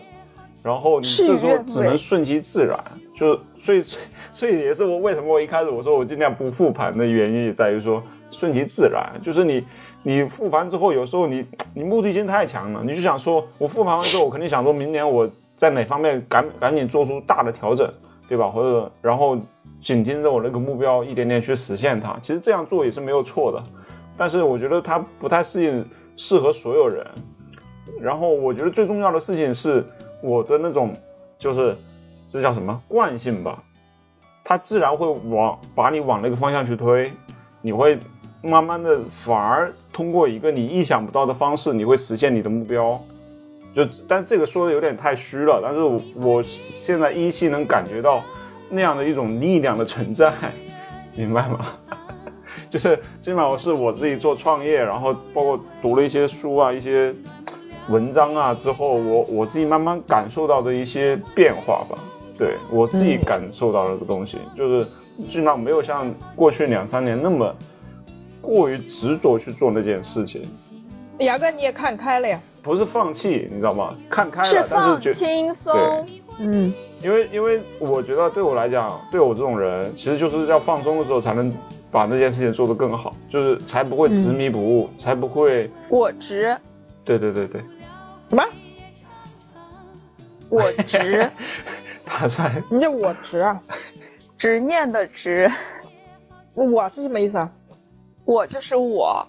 [SPEAKER 1] 然后你这时候只能顺其自然。就所以所以也是我为什么我一开始我说我尽量不复盘的原因，也在于说顺其自然，就是你。你复盘之后，有时候你 你目的性太强了，你就想说，我复盘完之后，我肯定想说明年我在哪方面赶赶紧做出大的调整，对吧？或者然后紧盯着我那个目标，一点点去实现它。其实这样做也是没有错的，但是我觉得它不太适应适合所有人。然后我觉得最重要的事情是我的那种，就是这叫什么惯性吧，它自然会往把你往那个方向去推，你会慢慢的反而通过一个你意想不到的方式，你会实现你的目标。就但这个说的有点太虚了，但是我我现在依稀能感觉到那样的一种力量的存在，明白吗？就是基本上是我自己做创业，然后包括读了一些书啊，一些。文章啊，之后我我自己慢慢感受到的一些变化吧，对我自己感受到的个东西，就是基本上没有像过去两三年那么过于执着去做那件事情。
[SPEAKER 3] 牙哥，你也看开了呀？
[SPEAKER 1] 不是放弃，你知道吗？看开了，
[SPEAKER 2] 是
[SPEAKER 1] 放
[SPEAKER 2] 轻松。
[SPEAKER 3] 嗯，
[SPEAKER 1] 因为因为我觉得对我来讲，对我这种人，其实就是要放松的时候才能把那件事情做得更好，就是才不会执迷不悟，才不会
[SPEAKER 2] 果执。
[SPEAKER 1] 对对对对。
[SPEAKER 3] 什么？
[SPEAKER 2] 我执，
[SPEAKER 1] 大帅，
[SPEAKER 3] 你这我执啊？
[SPEAKER 2] 执念的执，
[SPEAKER 3] 我是什么意思啊？
[SPEAKER 2] 我就是我，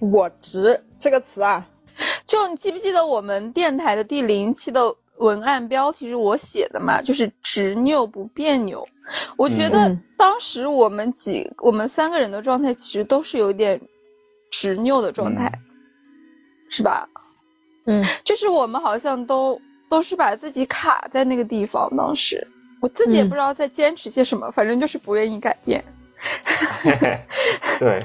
[SPEAKER 3] 我执这个词啊，
[SPEAKER 2] 就你记不记得我们电台的第零期的文案标题是我写的嘛？就是执拗不别扭。我觉得当时我们几我们三个人的状态其实都是有点执拗的状态，是吧？
[SPEAKER 3] 嗯，
[SPEAKER 2] 就是我们好像都都是把自己卡在那个地方，当时我自己也不知道在坚持些什么，反正就是不愿意改变。
[SPEAKER 1] 对，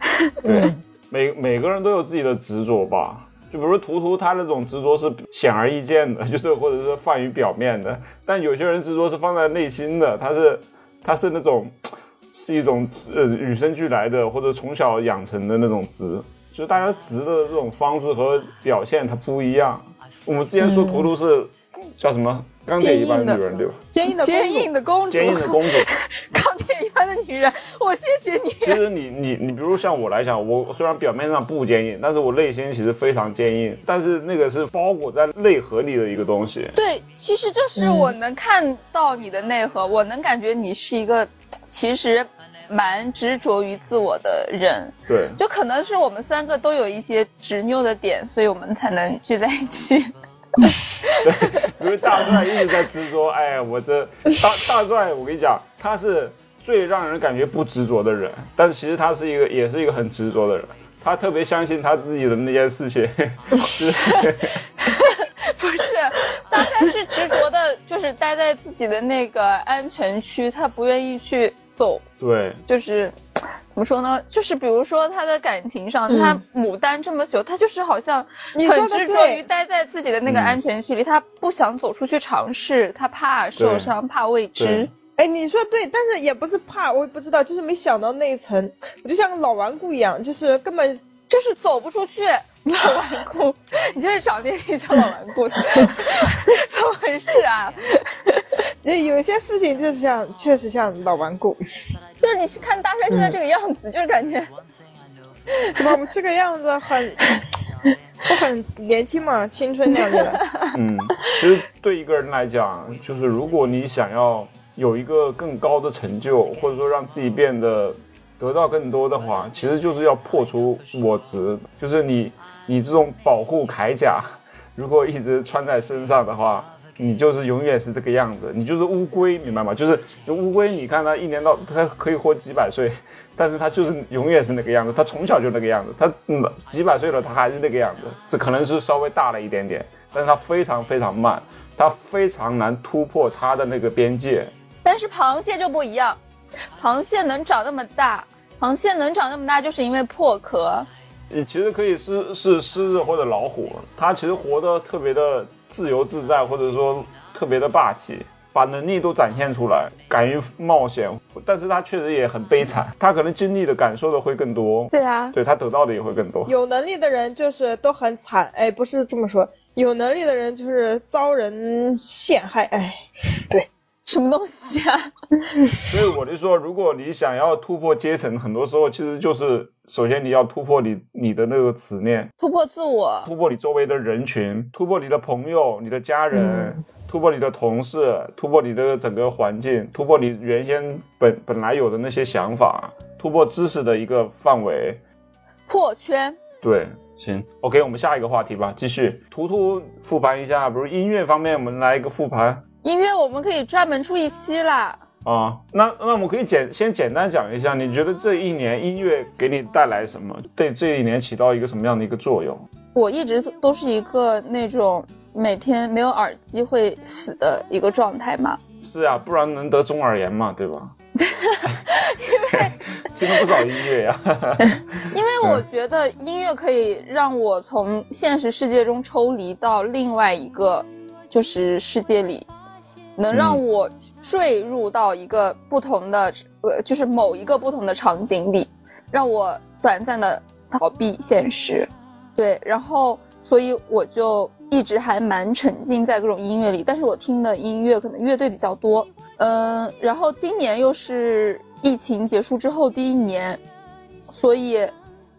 [SPEAKER 1] 对，每每个人都有自己的执着吧。就比如图图，他那种执着是显而易见的，就是或者是放于表面的。但有些人执着是放在内心的，他是他是那种 是一种呃与生俱来的，或者从小养成的那种执。就大家直的这种方式和表现它不一样。我们之前说图图是叫什么钢铁一般的女人对吧？
[SPEAKER 3] 坚硬的
[SPEAKER 2] 坚硬的公主，
[SPEAKER 1] 坚硬的公主，
[SPEAKER 2] 钢铁一般的女人。我谢谢你。
[SPEAKER 1] 其实你你你，比如像我来讲，我虽然表面上不坚硬，但是我内心其实非常坚硬。但是那个是包裹在内核里的一个东西。
[SPEAKER 2] 对，其实就是我能看到你的内核，我能感觉你是一个其实。蛮执着于自我的人，
[SPEAKER 1] 对，
[SPEAKER 2] 就可能是我们三个都有一些执拗的点，所以我们才能聚在一起。
[SPEAKER 1] 对，因为大帅一直在执着，哎，我的大大帅，我跟你讲，他是最让人感觉不执着的人，但其实他是一个，也是一个很执着的人，他特别相信他自己的那件事情。不是，
[SPEAKER 2] 大概是执着的，就是待在自己的那个安全区，他不愿意去。走
[SPEAKER 1] 对，
[SPEAKER 2] 就是怎么说呢？就是比如说他的感情上，他牡丹这么久，他就是好像很执着于待在自己的那个安全区里，他不想走出去尝试，他怕受伤，怕未知。
[SPEAKER 3] 哎，你说对，但是也不是怕，我也不知道，就是没想到那一层，我就像个老顽固一样，就是根本
[SPEAKER 2] 就是走不出去。老顽固，你就是长得挺像老顽固，怎么回事啊？
[SPEAKER 3] 就有些事情就是像，确实像老顽固。
[SPEAKER 2] 就是你是看大帅现在这个样子，就是感觉，
[SPEAKER 3] 我们这个样子很，不很年轻嘛，青春样子的。
[SPEAKER 1] 嗯，其实对一个人来讲，就是如果你想要有一个更高的成就，或者说让自己变得得到更多的话，其实就是要破除我执，就是你你这种保护铠甲，如果一直穿在身上的话。你就是永远是这个样子，你就是乌龟，明白吗？就是乌龟，你看它一年到它可以活几百岁，但是它就是永远是那个样子，它从小就那个样子，它嗯几百岁了，它还是那个样子，这可能是稍微大了一点点，但是它非常非常慢，它非常难突破它的那个边界。
[SPEAKER 2] 但是螃蟹就不一样，螃蟹能长那么大，螃蟹能长那么大，就是因为破壳。
[SPEAKER 1] 你其实可以是是狮子或者老虎，它其实活得特别的。自由自在，或者说特别的霸气，把能力都展现出来，敢于冒险。但是它确实也很悲惨，它可能经历的、感受的会更多。
[SPEAKER 2] 对啊，
[SPEAKER 1] 对它得到的也会更多。
[SPEAKER 3] 有能力的人就是都很惨，哎，不是这么说，有能力的人就是遭人陷害，哎，对。
[SPEAKER 2] 什么东西啊？
[SPEAKER 1] 所以我就说，如果你想要突破阶层，很多时候其实就是首先你要突破你你的那个执念，
[SPEAKER 2] 突破自我，
[SPEAKER 1] 突破你周围的人群，突破你的朋友、你的家人，突破你的同事，突破你的整个环境，突破你原先本本来有的那些想法，突破知识的一个范围，
[SPEAKER 2] 破圈。
[SPEAKER 1] 对，行，OK，我们下一个话题吧，继续。图图复盘一下，比如音乐方面，我们来一个复盘。
[SPEAKER 2] 音乐我们可以专门出一期啦。
[SPEAKER 1] 啊，那那我们可以简先简单讲一下，你觉得这一年音乐给你带来什么？对这一年起到一个什么样的一个作用？
[SPEAKER 2] 我一直都是一个那种每天没有耳机会死的一个状态嘛。
[SPEAKER 1] 是啊，不然能得中耳炎嘛，对吧？
[SPEAKER 2] 因为
[SPEAKER 1] 听了不少音乐呀。
[SPEAKER 2] 因为我觉得音乐可以让我从现实世界中抽离到另外一个就是世界里，能让我坠入到一个不同的呃，就是某一个不同的场景里，让我短暂的逃避现实。对，然后所以我就一直还蛮沉浸在各种音乐里，但是我听的音乐可能乐队比较多，嗯，然后今年又是疫情结束之后第一年，所以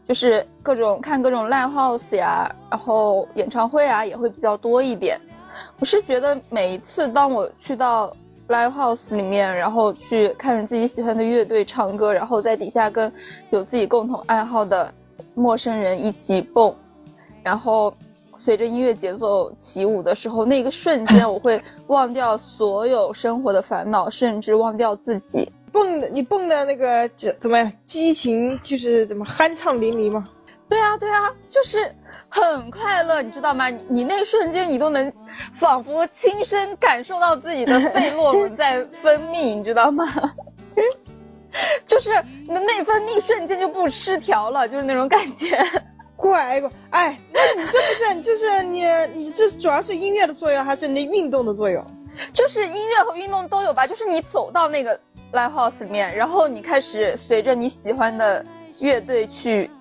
[SPEAKER 2] 就是各种看各种 live house 呀，然后演唱会啊也会比较多一点。我是觉得每一次当我去到 live house 里面，然后去看着自己喜欢的乐队唱歌，然后在底下跟有自己共同爱好的陌生人一起蹦。然后随着音乐节奏起舞的时候，那个瞬间我会忘掉所有生活的烦恼，甚至忘掉自己。
[SPEAKER 3] 蹦的你蹦的那个怎怎么样？激情就是怎么酣畅淋漓吗？
[SPEAKER 2] 对啊，对啊，就是很快乐，你知道吗？你你那瞬间你都能仿佛亲身感受到自己的费洛蒙在分泌，你知道吗？就是你的内分泌瞬间就不失调了，就是那种感觉。
[SPEAKER 3] 乖乖，哎，那你是不是就是你你这主要是音乐的作用，还是你运动的作用？
[SPEAKER 2] 就是音乐和运动都有吧。就是你走到那个 live house 里面，然后你开始随着你喜欢的乐队去，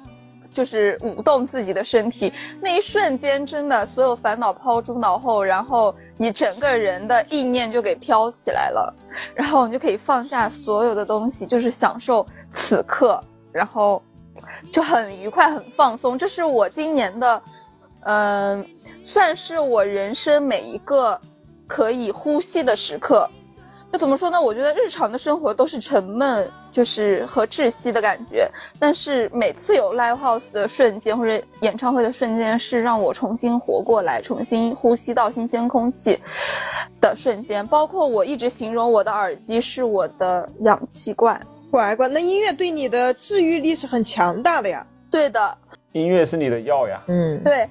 [SPEAKER 2] 就是舞动自己的身体，那一瞬间真的所有烦恼抛诸脑后，然后你整个人的意念就给飘起来了，然后你就可以放下所有的东西，就是享受此刻，然后。就很愉快，很放松。这是我今年的，嗯，算是我人生每一个可以呼吸的时刻。就怎么说呢？我觉得日常的生活都是沉闷，就是和窒息的感觉。但是每次有 live house 的瞬间或者演唱会的瞬间，是让我重新活过来，重新呼吸到新鲜空气的瞬间。包括我一直形容我的耳机是我的氧气罐。
[SPEAKER 3] 乖乖，那音乐对你的治愈力是很强大的呀。
[SPEAKER 2] 对的，
[SPEAKER 1] 音乐是你的药呀。
[SPEAKER 3] 嗯，
[SPEAKER 2] 对，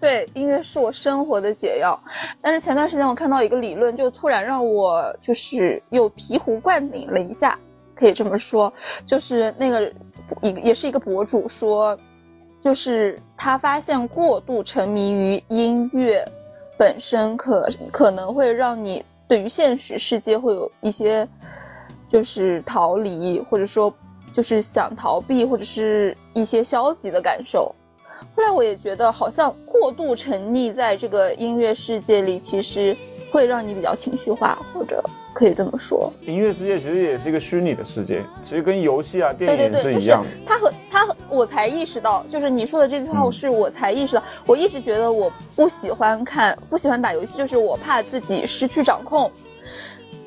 [SPEAKER 2] 对，音乐是我生活的解药。但是前段时间我看到一个理论，就突然让我就是又醍醐灌顶了一下，可以这么说，就是那个一也是一个博主说，就是他发现过度沉迷于音乐本身可可能会让你对于现实世界会有一些。就是逃离，或者说就是想逃避，或者是一些消极的感受。后来我也觉得，好像过度沉溺在这个音乐世界里，其实会让你比较情绪化，或者可以这么说。
[SPEAKER 1] 音乐世界其实也是一个虚拟的世界，其实跟游戏啊、电
[SPEAKER 2] 影
[SPEAKER 1] 是一样的。
[SPEAKER 2] 他和他和我才意识到，就是你说的这句话，是我才意识到。我一直觉得我不喜欢看，不喜欢打游戏，就是我怕自己失去掌控。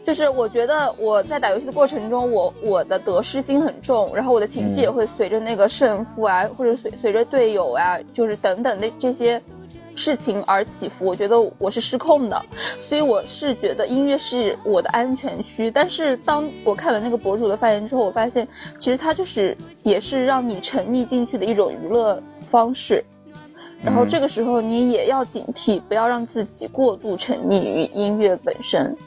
[SPEAKER 2] 就是我觉得我在打游戏的过程中，我我的得失心很重，然后我的情绪也会随着那个胜负啊，或者随随着队友啊，就是等等的这些事情而起伏。我觉得我是失控的，所以我是觉得音乐是我的安全区。但是当我看了那个博主的发言之后，我发现其实他就是也是让你沉溺进去的一种娱乐方式。然后这个时候你也要警惕，不要让自己过度沉溺于音乐本身。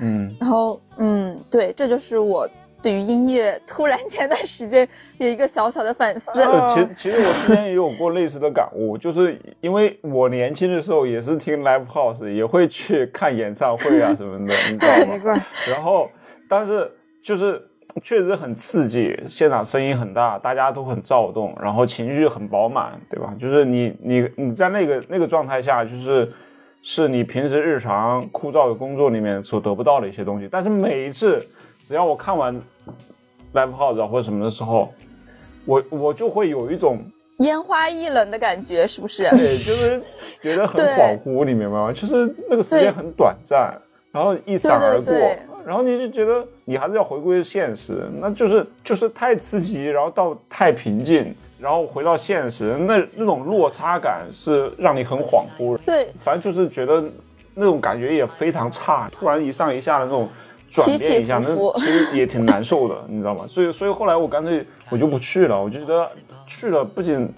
[SPEAKER 1] 嗯，
[SPEAKER 2] 然后嗯，对，这就是我对于音乐突然前段时间有一个小小的反思。
[SPEAKER 1] 其实其实我之前也有过类似的感悟，就是因为我年轻的时候也是听 live house，也会去看演唱会啊什么的，你知道吗？然后但是就是确实很刺激，现场声音很大，大家都很躁动，然后情绪很饱满，对吧？就是你你你在那个那个状态下，就是。是你平时日常枯燥的工作里面所得不到的一些东西，但是每一次只要我看完 live house 或者什么的时候，我我就会有一种
[SPEAKER 2] 烟花易冷的感觉，是不是？
[SPEAKER 1] 对，就是觉得很恍惚，你明白吗？就是那个时间很短暂，然后一闪而过，然后你就觉得你还是要回归现实，那就是就是太刺激，然后到太平静，然后回到现实，那那种落差感是让你很恍惚。
[SPEAKER 2] 对，
[SPEAKER 1] 反正就是觉得那种感觉也非常差，突然一上一下的那种转变一下，
[SPEAKER 2] 起起伏伏
[SPEAKER 1] 那其实也挺难受的，你知道吗？所以所以后来我干脆我就不去了，我就觉得去了不仅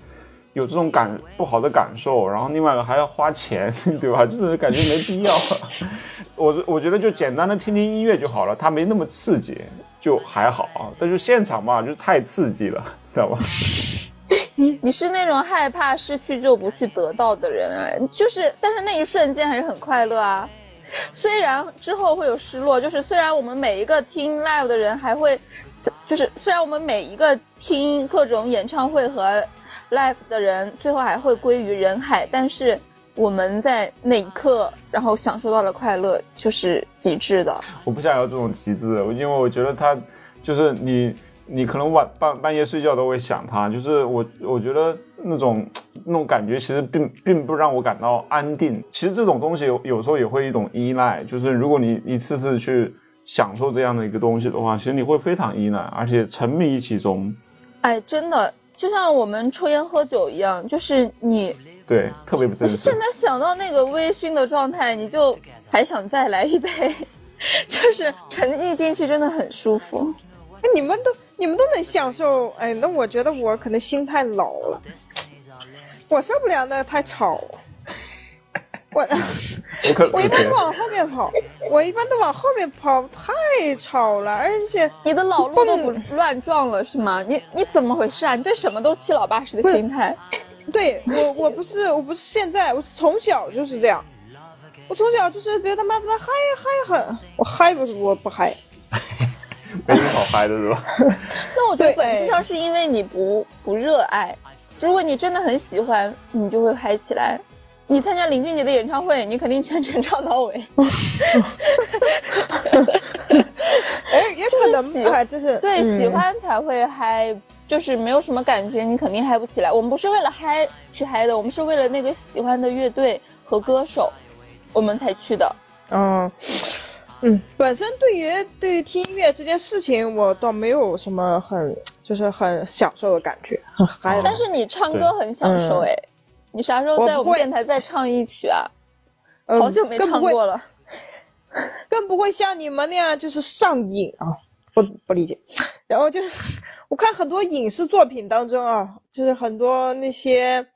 [SPEAKER 1] 有这种感不好的感受，然后另外一个还要花钱，对吧？就是感觉没必要。我我觉得就简单的听听音乐就好了，它没那么刺激，就还好啊。但是现场嘛，就太刺激了，知道吧？
[SPEAKER 2] 你是那种害怕失去就不去得到的人啊，就是，但是那一瞬间还是很快乐啊。虽然之后会有失落，就是虽然我们每一个听 live 的人还会，就是虽然我们每一个听各种演唱会和 live 的人最后还会归于人海，但是我们在那一刻，然后享受到了快乐，就是极致的。
[SPEAKER 1] 我不想要这种极致的，因为我觉得它就是你，你可能晚半半夜睡觉都会想他，就是我我觉得那种那种感觉其实并并不让我感到安定。其实这种东西有有时候也会一种依赖，就是如果你一次次去享受这样的一个东西的话，其实你会非常依赖，而且沉迷其中，
[SPEAKER 2] 哎，真的就像我们抽烟喝酒一样，就是你
[SPEAKER 1] 对，特别不真实
[SPEAKER 2] 现。在想到那个微醺的状态，你就还想再来一杯，就是沉溺进去，真的很舒服。
[SPEAKER 3] 哎，你们都你们都能享受，哎，那我觉得我可能心太老了，我受不了那太吵。我
[SPEAKER 1] 我
[SPEAKER 3] 我一般都往后面跑，我一般都往后面跑，太吵了，而且
[SPEAKER 2] 你的老路都不乱撞了是吗？你你怎么回事啊？你对什么都七老八十的心态。
[SPEAKER 3] 对我我不是我不是现在，我是从小就是这样，我从小就是别他妈的嗨嗨很，我嗨不是我不嗨，
[SPEAKER 1] 没什么好嗨的是吧？
[SPEAKER 2] 那我觉得本质上是因为你不不热爱。如果你真的很喜欢，你就会嗨起来。你参加林俊杰的演唱会，你肯定全程唱到尾。
[SPEAKER 3] 哎，也可能
[SPEAKER 2] 喜
[SPEAKER 3] 欢，就是
[SPEAKER 2] 对，
[SPEAKER 3] 嗯
[SPEAKER 2] 喜欢才会嗨，就是没有什么感觉，你肯定嗨不起来。我们不是为了嗨去嗨的，我们是为了那个喜欢的乐队和歌手，我们才去的。
[SPEAKER 3] 嗯，嗯，本身对于对于听音乐这件事情，我倒没有什么很就是很享受的感觉，很嗨。
[SPEAKER 2] 但是你唱歌很享受
[SPEAKER 3] 嗯
[SPEAKER 2] 哎，你啥时候在我们电台再唱一曲啊？
[SPEAKER 3] 嗯
[SPEAKER 2] 好久没唱过了。
[SPEAKER 3] 更不会像你们那样就是上瘾啊，不不理解。然后就是 我看很多影视作品当中啊，就是很多那些。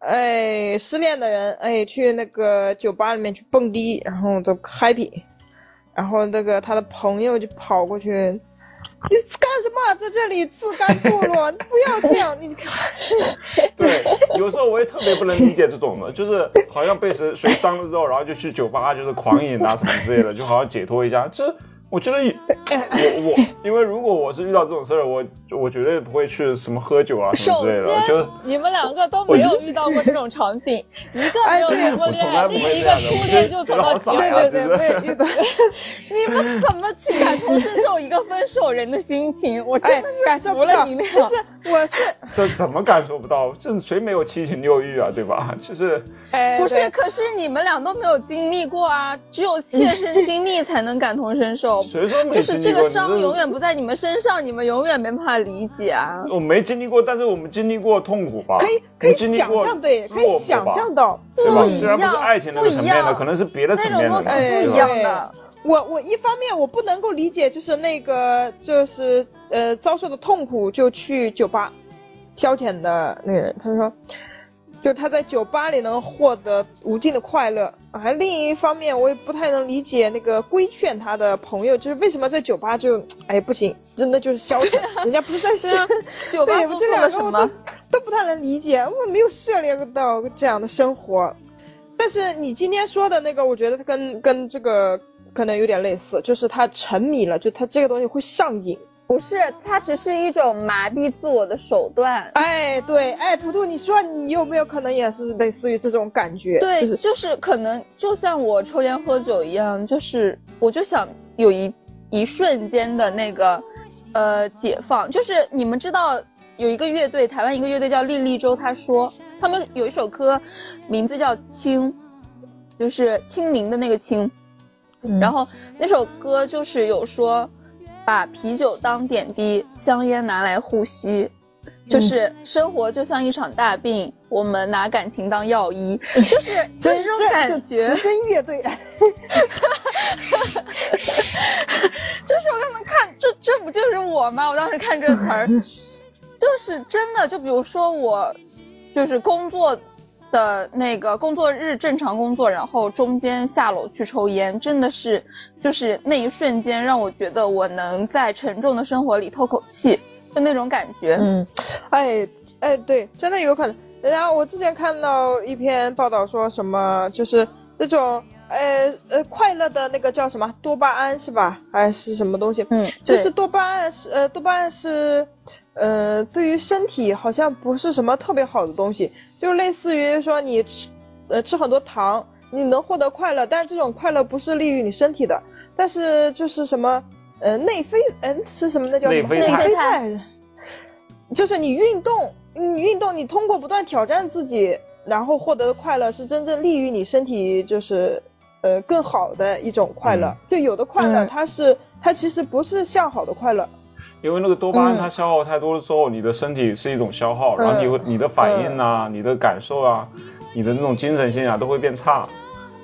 [SPEAKER 3] 哎，失恋的人，哎，去那个酒吧里面去蹦迪，然后都 happy，然后那个他的朋友就跑过去，你干什么在这里自甘堕落？你不要这样，你
[SPEAKER 1] 对，有时候我也特别不能理解这种的，就是好像被谁谁伤了之后，然后就去酒吧就是狂饮啊什么之类的，就好像解脱一下。这我觉得我我，因为如果我是遇到这种事儿，我我绝对不会去什么喝酒啊什么之类的，就是
[SPEAKER 2] 先，你们两个都没有遇到过这种场景，一个没有谈过恋爱，另一个初恋就走到极
[SPEAKER 1] 呀，
[SPEAKER 3] 对对对，我也遇到。
[SPEAKER 2] 你们怎么去感同身受一个分手人的心情？我真
[SPEAKER 3] 哎
[SPEAKER 2] 的，
[SPEAKER 3] 感受不到，
[SPEAKER 2] 是服了。
[SPEAKER 3] 就是我是，
[SPEAKER 1] 这怎么感受不到？这谁没有七情六欲啊，对吧？就是
[SPEAKER 3] 哎，
[SPEAKER 2] 不是，可是你们俩都没有经历过啊，只有切身经历才能感同身受。
[SPEAKER 1] 谁说没
[SPEAKER 2] 就是
[SPEAKER 1] 经历过？
[SPEAKER 2] 这个伤永远不在你们身上，你们永远没办法理解啊。
[SPEAKER 1] 我没经历过，但是我们经历过痛苦吧？
[SPEAKER 3] 可以可以想象，对，可以想象到。
[SPEAKER 1] 对吧？
[SPEAKER 2] 不一
[SPEAKER 1] 虽然不是
[SPEAKER 2] 样
[SPEAKER 1] 爱情那个层面的，
[SPEAKER 2] 不一样
[SPEAKER 1] 可能是别的层
[SPEAKER 2] 那种
[SPEAKER 1] 面的嘛，
[SPEAKER 2] 东西不一样的。
[SPEAKER 3] 我我一方面我不能够理解，就是那个就是呃遭受的痛苦就去酒吧消遣的那个人，他说，就他在酒吧里能获得无尽的快乐啊。另一方面，我也不太能理解那个规劝他的朋友，就是为什么在酒吧就哎不行，真的就是消遣，人家不是在消。对，
[SPEAKER 2] 酒吧做
[SPEAKER 3] 我这
[SPEAKER 2] 错了什么
[SPEAKER 3] 两个我都？都不太能理解，我没有涉猎到这样的生活。但是你今天说的那个，我觉得它跟跟这个可能有点类似，就是他沉迷了，就他这个东西会上瘾。
[SPEAKER 2] 不是，它只是一种麻痹自我的手段。
[SPEAKER 3] 哎，对，哎，图图，你说你有没有可能也是类似于这种感觉？
[SPEAKER 2] 对，
[SPEAKER 3] 就是
[SPEAKER 2] 就是可能就像我抽烟喝酒一样，就是我就想有一一瞬间的那个呃解放。就是你们知道有一个乐队，台湾一个乐队叫莉莉周，他说他们有一首歌，名字叫《清》，就是清明的那个清。
[SPEAKER 3] 嗯
[SPEAKER 2] 然后那首歌就是有说，把啤酒当点滴，香烟拿来呼吸，就是生活就像一场大病，我们拿感情当药医，就是就是这种感觉。
[SPEAKER 3] 真乐队。
[SPEAKER 2] 就是我刚才看，这这不就是我吗？我当时看这词儿，就是真的。就比如说我，就是工作的那个工作日正常工作，然后中间下楼去抽烟，真的是就是那一瞬间让我觉得我能在沉重的生活里透口气，就那种感觉。
[SPEAKER 3] 嗯，哎哎，对，真的有可能。然后我之前看到一篇报道说什么，就是那种。呃呃，快乐的那个叫什么多巴胺是吧？还是什么东西？
[SPEAKER 2] 嗯，
[SPEAKER 3] 就是多巴胺是呃多巴胺是，呃对于身体好像不是什么特别好的东西，就类似于说你吃呃吃很多糖，你能获得快乐，但是这种快乐不是利于你身体的。但是就是什么呃内啡嗯是什么那叫
[SPEAKER 1] 内
[SPEAKER 2] 啡肽，
[SPEAKER 3] 就是你运动你运动你通过不断挑战自己，然后获得的快乐是真正利于你身体就是。呃，更好的一种快乐，就有的快乐，它是它其实不是向好的快乐，
[SPEAKER 1] 因为那个多巴胺它消耗太多的时候，你的身体是一种消耗，然后你你的反应啊，你的感受啊，你的那种精神性啊都会变差，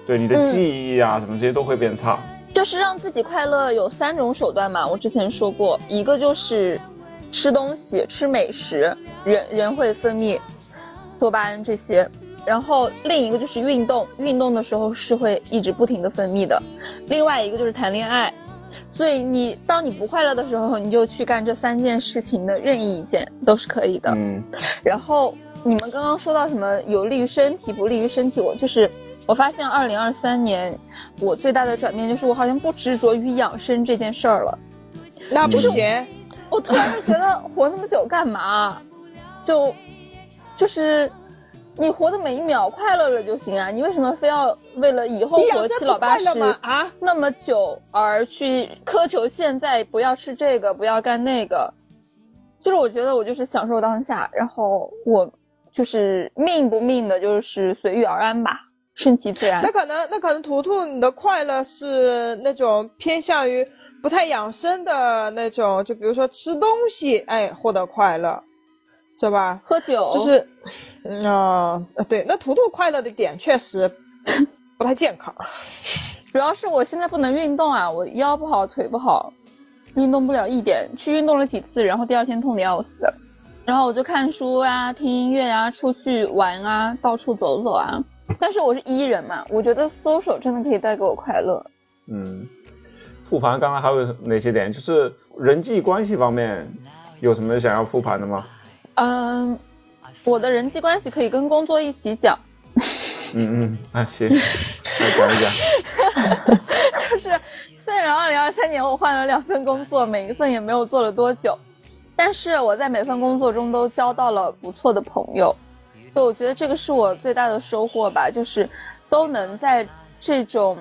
[SPEAKER 1] 对你的记忆啊什么这些都会变差。
[SPEAKER 2] 就是让自己快乐有三种手段嘛，我之前说过，一个就是吃东西，吃美食，人人会分泌多巴胺这些。然后另一个就是运动，运动的时候是会一直不停的分泌的。另外一个就是谈恋爱，所以你当你不快乐的时候，你就去干这三件事情的任意一件都是可以的。
[SPEAKER 1] 嗯。
[SPEAKER 2] 然后你们刚刚说到什么有利于身体，不利于身体，我就是我发现二零二三年我最大的转变就是我好像不执着于养生这件事儿了。
[SPEAKER 3] 那不行。
[SPEAKER 2] 我突然就觉得活那么久干嘛？就就是。你活的每一秒快乐了就行啊！你为什么非要为了以后活七老八十
[SPEAKER 3] 啊
[SPEAKER 2] 那么久而去苛求现在不要吃这个不要干那个？就是我觉得我就是享受当下，然后我就是命不命的，就是随遇而安吧，顺其自然。
[SPEAKER 3] 那可能那可能图图你的快乐是那种偏向于不太养生的那种，就比如说吃东西，哎，获得快乐。是吧？
[SPEAKER 2] 喝酒
[SPEAKER 3] 就是，啊，对，那图图快乐的点确实不太健康，
[SPEAKER 2] 主要是我现在不能运动啊，我腰不好，腿不好，运动不了一点。去运动了几次，然后第二天痛的要死，然后我就看书啊，听音乐啊，出去玩啊，到处走走啊。但是我是 E 人嘛，我觉得 social 真的可以带给我快乐。
[SPEAKER 1] 嗯，复盘刚刚还有哪些点？就是人际关系方面有什么想要复盘的吗？
[SPEAKER 2] 嗯，我的人际关系可以跟工作一起讲。
[SPEAKER 1] 嗯嗯，那 行，来讲一讲。
[SPEAKER 2] 就是虽然二零二三年我换了两份工作，每一份也没有做了多久，但是我在每份工作中都交到了不错的朋友，就我觉得这个是我最大的收获吧，就是都能在这种，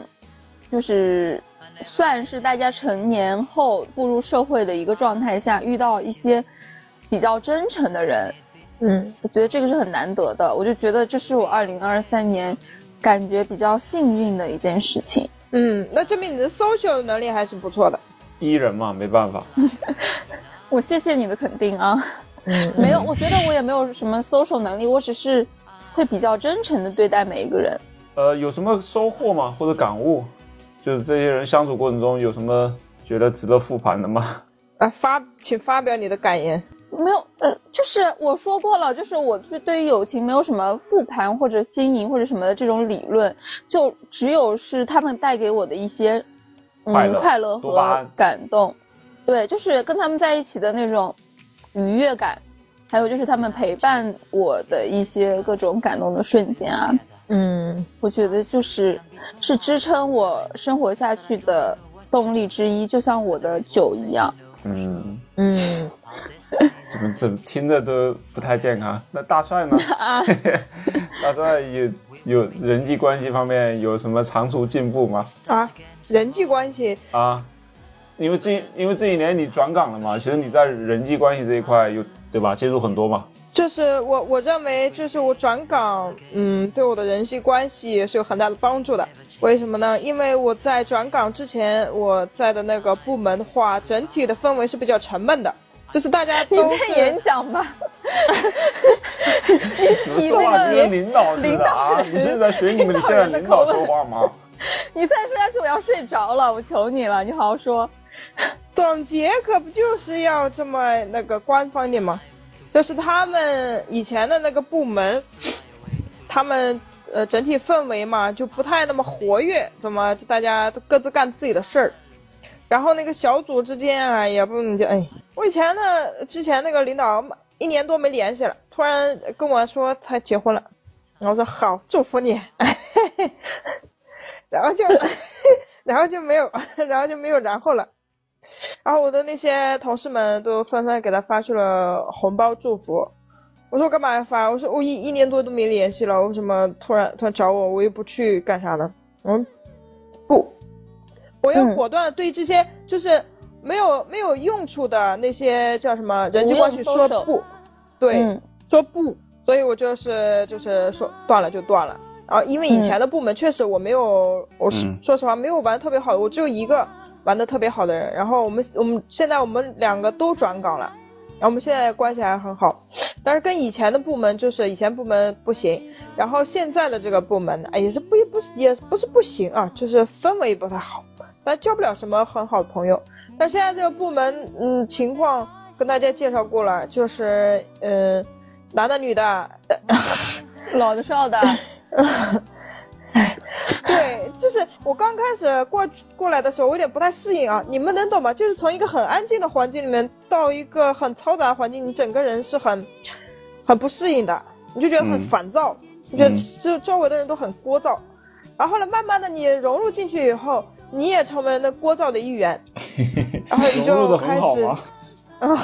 [SPEAKER 2] 就是算是大家成年后步入社会的一个状态下遇到一些。比较真诚的人，
[SPEAKER 3] 嗯，
[SPEAKER 2] 我觉得这个是很难得的。我就觉得这是我二零二三年感觉比较幸运的一件事情。
[SPEAKER 3] 嗯，那证明你的 social 能力还是不错的。
[SPEAKER 1] 一人嘛，没办法。
[SPEAKER 2] 我谢谢你的肯定啊。嗯，没有，我觉得我也没有什么 social 能力，我只是会比较真诚的对待每一个人。
[SPEAKER 1] 呃，有什么收获吗？或者感悟？就是这些人相处过程中有什么觉得值得复盘的吗？
[SPEAKER 3] 啊，发，请发表你的感言。
[SPEAKER 2] 没有，呃，就是我说过了，就是我对对于友情没有什么复盘或者经营或者什么的这种理论，就只有是他们带给我的一些，嗯，快乐和感动，对，就是跟他们在一起的那种愉悦感，还有就是他们陪伴我的一些各种感动的瞬间啊，
[SPEAKER 3] 嗯，
[SPEAKER 2] 我觉得就是是支撑我生活下去的动力之一，就像我的酒一样，
[SPEAKER 1] 嗯。
[SPEAKER 3] 嗯。
[SPEAKER 1] 怎么怎么听着都不太健康？那大帅呢？大帅有有人际关系方面有什么长足进步吗？
[SPEAKER 3] 啊，人际关系
[SPEAKER 1] 啊，因为这因为这一年你转岗了嘛，其实你在人际关系这一块有对吧？接触很多嘛。
[SPEAKER 3] 就是我我认为就是我转岗，嗯，对我的人际关系是有很大的帮助的。为什么呢？因为我在转岗之前，我在的那个部门的话，整体的氛围是比较沉闷的。就是大家
[SPEAKER 2] 你
[SPEAKER 3] 都
[SPEAKER 2] 在
[SPEAKER 3] 是
[SPEAKER 2] 演讲吧？你
[SPEAKER 1] 说话
[SPEAKER 2] 那个
[SPEAKER 1] 跟领导的啊！
[SPEAKER 2] 导
[SPEAKER 1] 你是在学你们现在领导说话吗？
[SPEAKER 2] 你再说下去我要睡着了，我求你了，你好好说。
[SPEAKER 3] 总结可不就是要这么那个官方一点吗？就是他们以前的那个部门，他们呃整体氛围嘛就不太那么活跃，怎么大家都各自干自己的事儿，然后那个小组之间啊也不就哎，我以前呢之前那个领导一年多没联系了，突然跟我说他结婚了，然后说好，祝福你，然后就 然后就没有，然后就没有然后了。然后我的那些同事们都纷纷给他发去了红包祝福。我说我干嘛要发？我说我一一年多都没联系了，为什么突然突然找我？我又不去干啥呢？嗯，不，我要
[SPEAKER 2] 嗯。
[SPEAKER 3] 果断对这些就是没有没有用处的那些叫什么人际关系说不，对，
[SPEAKER 2] 嗯。
[SPEAKER 3] 说不，所以我就是就是说断了就断了。然后因为以前的部门确实我没有，我是、
[SPEAKER 1] 嗯。
[SPEAKER 3] 说实话没有玩得特别好的，我只有一个玩的特别好的人。然后我们我们现在我们两个都转岗了，然后我们现在关系还很好，但是跟以前的部门就是以前部门不行，然后现在的这个部门哎也是不也不是也不是不行啊，就是氛围不太好，但交不了什么很好的朋友。但现在这个部门嗯情况跟大家介绍过了，就是嗯、男的女的。呃
[SPEAKER 2] 老的少的，
[SPEAKER 3] 对，就是我刚开始过过来的时候，我有点不太适应啊。你们能懂吗？就是从一个很安静的环境里面到一个很嘈杂的环境，你整个人是很很不适应的，你就觉得很
[SPEAKER 1] 嗯
[SPEAKER 3] 烦躁，你觉得
[SPEAKER 1] 嗯
[SPEAKER 3] 就周围的人都很聒噪。然后呢，慢慢的你融入进去以后，你也成为了那聒噪的一员，然后你就开始？啊，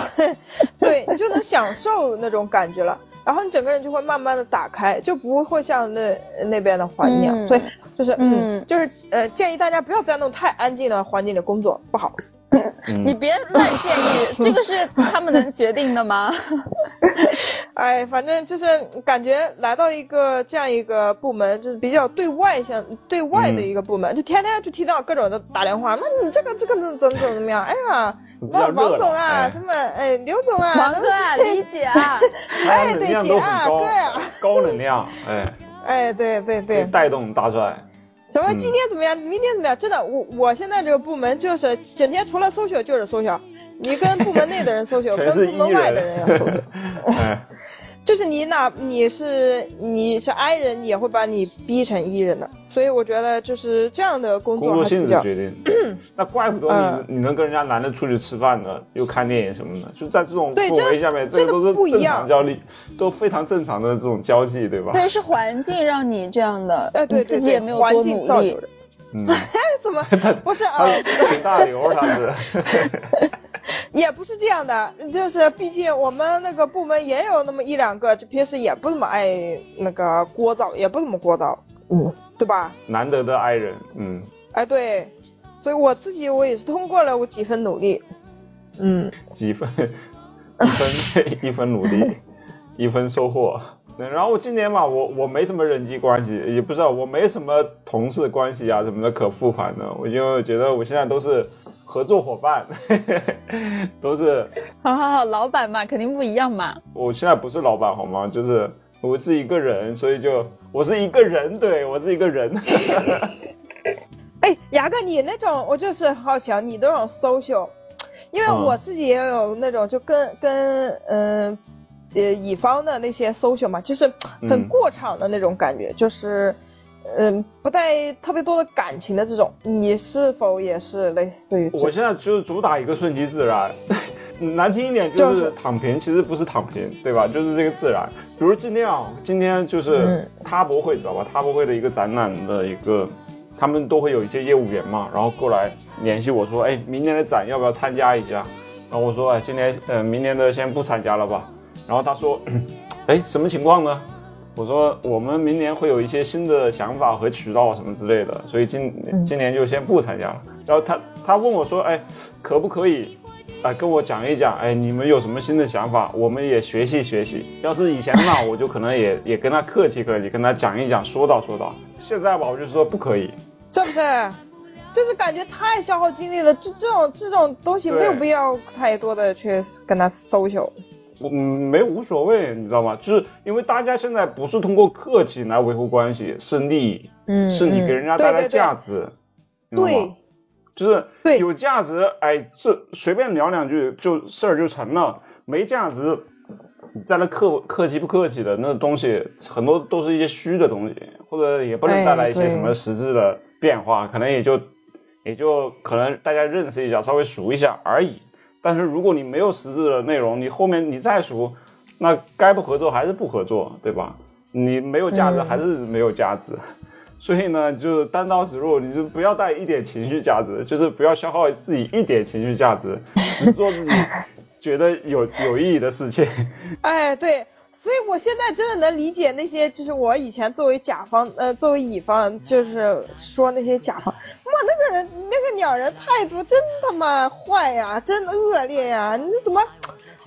[SPEAKER 3] 对，你就能享受那种感觉了。然后你整个人就会慢慢的打开，就不会像那那边的环境所以就是嗯，
[SPEAKER 2] 嗯
[SPEAKER 3] 就是呃，建议大家不要在那种太安静的环境里工作，不好。
[SPEAKER 2] 你别乱建议，这个是他们能决定的吗？
[SPEAKER 3] 哎，反正就是感觉来到一个这样一个部门，就是比较对外向、对外的一个部门，就天天就听到各种的打电话，那你这个这个怎怎怎怎么样？哎呀，王王总啊，
[SPEAKER 1] 哎
[SPEAKER 3] 什么哎刘总啊，
[SPEAKER 2] 王哥啊，
[SPEAKER 3] 能不能
[SPEAKER 2] 理解啊，
[SPEAKER 3] 哎对 姐啊哥呀，
[SPEAKER 1] 高能量，哎，
[SPEAKER 3] 哎对对对，
[SPEAKER 1] 带动大帅。
[SPEAKER 3] 什么
[SPEAKER 1] 嗯
[SPEAKER 3] 今天怎么样，明天怎么样？真的，我我现在这个部门就是整天除了搜索就是搜索，你跟部门内的人搜索，
[SPEAKER 1] 全
[SPEAKER 3] 跟部门外的人搜索。，
[SPEAKER 1] 哎，
[SPEAKER 3] 就是你哪你是你是 I 人，也会把你逼成 E 人的，所以我觉得就是这样的工
[SPEAKER 1] 工作性
[SPEAKER 3] 作还是比较
[SPEAKER 1] 质决定。那怪不得
[SPEAKER 3] 嗯
[SPEAKER 1] 你你能跟人家男的出去吃饭呢，又看电影什么的，就在这种
[SPEAKER 3] 对
[SPEAKER 1] 氛围下面，这个都是正
[SPEAKER 3] 不一样
[SPEAKER 1] 常交流，都非常正常的这种交际，对吧？
[SPEAKER 2] 对，是环境让你这样的，
[SPEAKER 3] 哎对
[SPEAKER 2] 你自己
[SPEAKER 3] 对对，
[SPEAKER 2] 也没有多
[SPEAKER 3] 环境
[SPEAKER 2] 努力
[SPEAKER 3] 怎么 不是啊？
[SPEAKER 1] 请大刘，他是，
[SPEAKER 3] 也不是这样的，就是毕竟我们那个部门也有那么一两个，就平时也不怎么爱那个聒噪，也不怎么聒噪，嗯，对吧？
[SPEAKER 1] 难得的爱人，嗯，
[SPEAKER 3] 哎，对，所以我自己我也是通过了我几分努力，嗯，
[SPEAKER 1] 几分，一分一分努力，一分收获。然后今年嘛，我我没什么人际关系，也不知道我没什么同事关系啊什么的可复盘的，我就觉得我现在都是合作伙伴，都是
[SPEAKER 2] 好好好，老板嘛，肯定不一样嘛。
[SPEAKER 1] 我现在不是老板好吗？就是我是一个人，所以就我是一个人，对我是一个人。
[SPEAKER 3] 哎，牙哥，你那种我就是好奇啊，你那种 social，因为
[SPEAKER 1] 嗯
[SPEAKER 3] 我自己也有那种就跟跟嗯呃乙方的那些 social 嘛，就是很
[SPEAKER 1] 嗯
[SPEAKER 3] 过场的那种感觉，就是嗯不带特别多的感情的这种，你是否也是类似于？
[SPEAKER 1] 我现在就是主打一个顺其自然，难听一点就
[SPEAKER 3] 就是是
[SPEAKER 1] 躺平，其实不是躺平，对吧？就是这个自然。比如今天啊，今天就是
[SPEAKER 3] 嗯
[SPEAKER 1] 他博会，知道吧？他博会的一个展览的一个，他们都会有一些业务员嘛，然后过来联系我说，哎，明年的展要不要参加一下？然后我说，哎，今年呃，明年的先不参加了吧。然后他说，哎，什么情况呢？我说我们明年会有一些新的想法和渠道什么之类的，所以今今年就先不参加了。然后他他问我说，哎，可不可以，啊、跟我讲一讲，哎，你们有什么新的想法，我们也学习学习。要是以前嘛，我就可能也也跟他客气客气，跟他讲一讲，说道说道。现在吧，我就说不可以，
[SPEAKER 3] 是不是？就是感觉太消耗精力了。这这种这种东西没有必要太多的去跟他 social。
[SPEAKER 1] 嗯，没无所谓，你知道吗？就是因为大家现在不是通过客气来维护关系，是利益，
[SPEAKER 3] 嗯
[SPEAKER 1] 是你给人家带来价值，
[SPEAKER 3] 对
[SPEAKER 1] 吗？就是
[SPEAKER 3] 对
[SPEAKER 1] 有价值，哎，这随便聊两句就事儿就成了；没价值，你在那客客气不客气的那东西，很多都是一些虚的东西，或者也不能带来一些什么实质的变化，可能也就也就可能大家认识一下，稍微熟一下而已。但是如果你没有实质的内容，你后面你再熟，那该不合作还是不合作，对吧？你没有价值
[SPEAKER 3] 嗯
[SPEAKER 1] 还是没有价值。所以呢，就是单刀直入，你就不要带一点情绪价值，就是不要消耗自己一点情绪价值，只做自己觉得有有意义的事情。
[SPEAKER 3] 哎，对，所以我现在真的能理解那些，就是我以前作为甲方，呃，作为乙方，就是说那些甲方，哇，那个人那个鸟人态度真他妈坏呀，真恶劣呀，你怎么，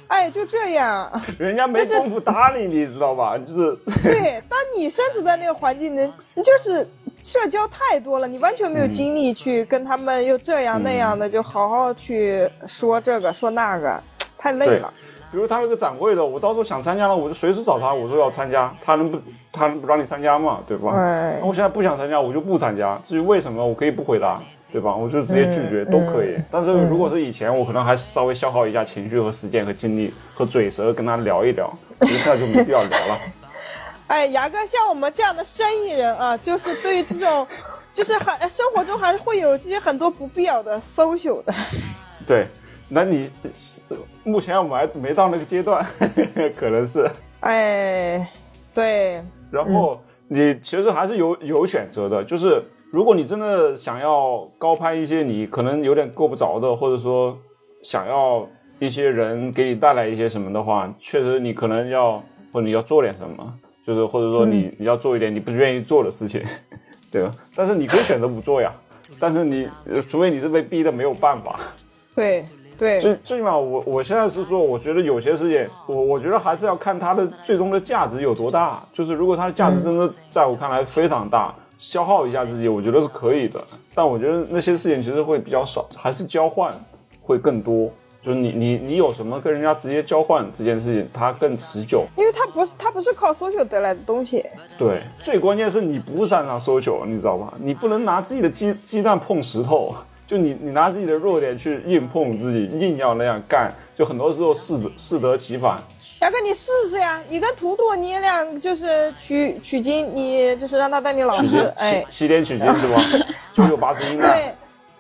[SPEAKER 3] 哎，就这样。
[SPEAKER 1] 人家没工夫搭理你，知道吧？就是
[SPEAKER 3] 对，当你身处在那个环境里，你就是社交太多了，你完全没有精力去跟他们又这样那样的，就好好去说这个说那个，太累了。
[SPEAKER 1] 比如他那个展会的，我到时候想参加了，我就随时找他，我说要参加，他能不他能不让你参加吗？对吧？
[SPEAKER 3] 哎
[SPEAKER 1] 那我现在不想参加，我就不参加。至于为什么，我可以不回答，对吧？我就直接拒绝、
[SPEAKER 3] 嗯
[SPEAKER 1] 都可以。但是如果是以前，我可能还稍微消耗一下情绪和时间和精力和嘴舌跟他聊一聊，现在就没必要聊了。
[SPEAKER 3] 哎，牙哥，像我们这样的生意人啊，就是对于这种，就是很生活中还是会有这些很多不必要的 social 的。
[SPEAKER 1] 对，那你目前我们还没到那个阶段，可能是。
[SPEAKER 3] 哎，对，
[SPEAKER 1] 然后你其实还是有有选择的，就是如果你真的想要高攀一些你可能有点够不着的，或者说想要一些人给你带来一些什么的话，确实你可能要或者你要做点什么，就是或者说你你要做一点你不愿意做的事情，对吧？但是你可以选择不做呀，但是你呃除非你是被逼的没有办法。
[SPEAKER 3] 对，对，
[SPEAKER 1] 最最起码我我现在是说，我觉得有些事情，我我觉得还是要看它的最终的价值有多大。就是如果它的价值真的在我看来非常大，消耗一下自己，我觉得是可以的。但我觉得那些事情其实会比较少，还是交换会更多。就是你你你有什么跟人家直接交换这件事情，它更持久。
[SPEAKER 3] 因为它不是它不是靠 social 得来的东西。
[SPEAKER 1] 对，最关键是你不擅长搜求，你知道吧？你不能拿自己的鸡鸡蛋碰石头，就你你拿自己的弱点去硬碰自己，硬要那样干，就很多时候适得适得其反。
[SPEAKER 3] 大哥，你试试呀！你跟图图你俩就是取取经，你就是让他当你老师哎
[SPEAKER 1] 西，西天取经是吧？九九八十一难。
[SPEAKER 3] 对，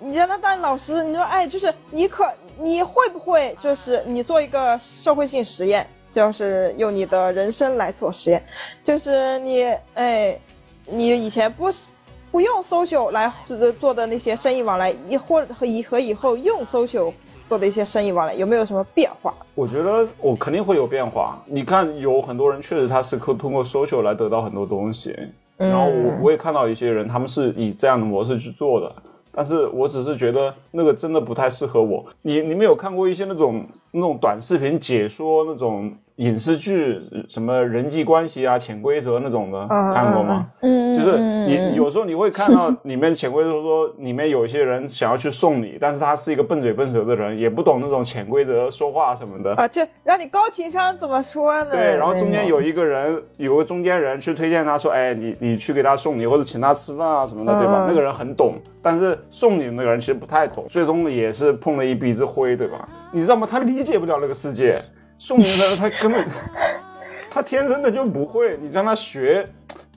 [SPEAKER 3] 你让他当老师，你说哎，就是你可你会不会就是你做一个社会性实验，就是用你的人生来做实验，就是你哎，你以前不是不用 social 来呃做的那些生意往来，以或和以和以后用 social 做的一些生意往来，有没有什么变化？
[SPEAKER 1] 我觉得我肯定会有变化。你看，有很多人确实他是可通过 social 来得到很多东西，然后我我也看到一些人，他们是以这样的模式去做的。但是我只是觉得那个真的不太适合我。你你们有看过一些那种那种短视频解说那种影视剧什么人际关系啊、潜规则那种的，看过吗？
[SPEAKER 2] 嗯，
[SPEAKER 1] 就是
[SPEAKER 2] 嗯
[SPEAKER 1] 你有时候你会看到里面潜规则说，里面有一些人想要去送你，但是他是一个笨嘴笨舌的人，也不懂那种潜规则说话什么的。
[SPEAKER 3] 啊，就让你高情商怎么说呢？
[SPEAKER 1] 对，然后中间有一个人，有个中间人去推荐他说，哎，你你去给他送礼或者请他吃饭啊什么的，对吧？
[SPEAKER 3] 嗯
[SPEAKER 1] 那个人很懂，但是送礼的那个人其实不太懂，最终也是碰了一鼻子灰，对吧？你知道吗？他理解不了那个世界，宋明他他根本他天生的就不会，你让他学，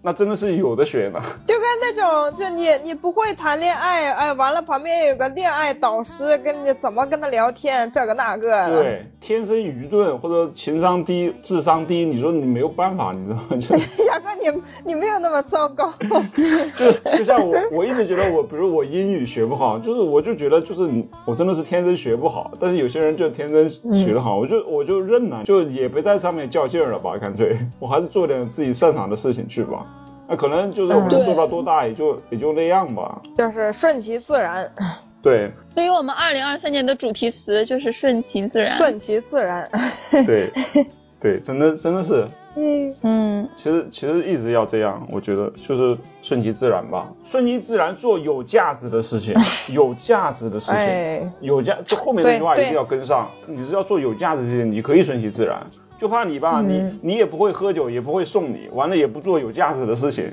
[SPEAKER 1] 那真的是有的学呢。
[SPEAKER 3] 就跟那种，就你你不会谈恋爱，哎，完了旁边有个恋爱导师跟你怎么跟他聊天，这个那个。
[SPEAKER 1] 对，天生愚钝或者情商低、智商低，你说你没有办法，你知道吗？就
[SPEAKER 3] 牙哥，你你没有那么糟糕。
[SPEAKER 1] 就就像我，我一直觉得我，比如我英语学不好，就是我就觉得就是，我真的是天生学不好。但是有些人就天生学得好，我就我就认了，就也别在上面较劲儿了吧，干脆我还是做点自己擅长的事情去吧。那可能就是我能做到多大，也就也就那样吧。
[SPEAKER 3] 就是顺其自然，
[SPEAKER 1] 对
[SPEAKER 2] 所以我们二零二三年的主题词就是顺其自然。
[SPEAKER 3] 顺其自然。
[SPEAKER 1] 对对，真的真的是
[SPEAKER 3] 嗯，
[SPEAKER 2] 嗯，
[SPEAKER 1] 其实其实一直要这样，我觉得就是顺其自然吧，顺其自然做有价值的事情，有价值的事情，
[SPEAKER 3] 哎，
[SPEAKER 1] 有价，就后面那句话一定要跟上。你是要做有价值的事情，你可以顺其自然，就怕你吧，你
[SPEAKER 3] 嗯
[SPEAKER 1] 你也不会喝酒，也不会送礼，完了也不做有价值的事情。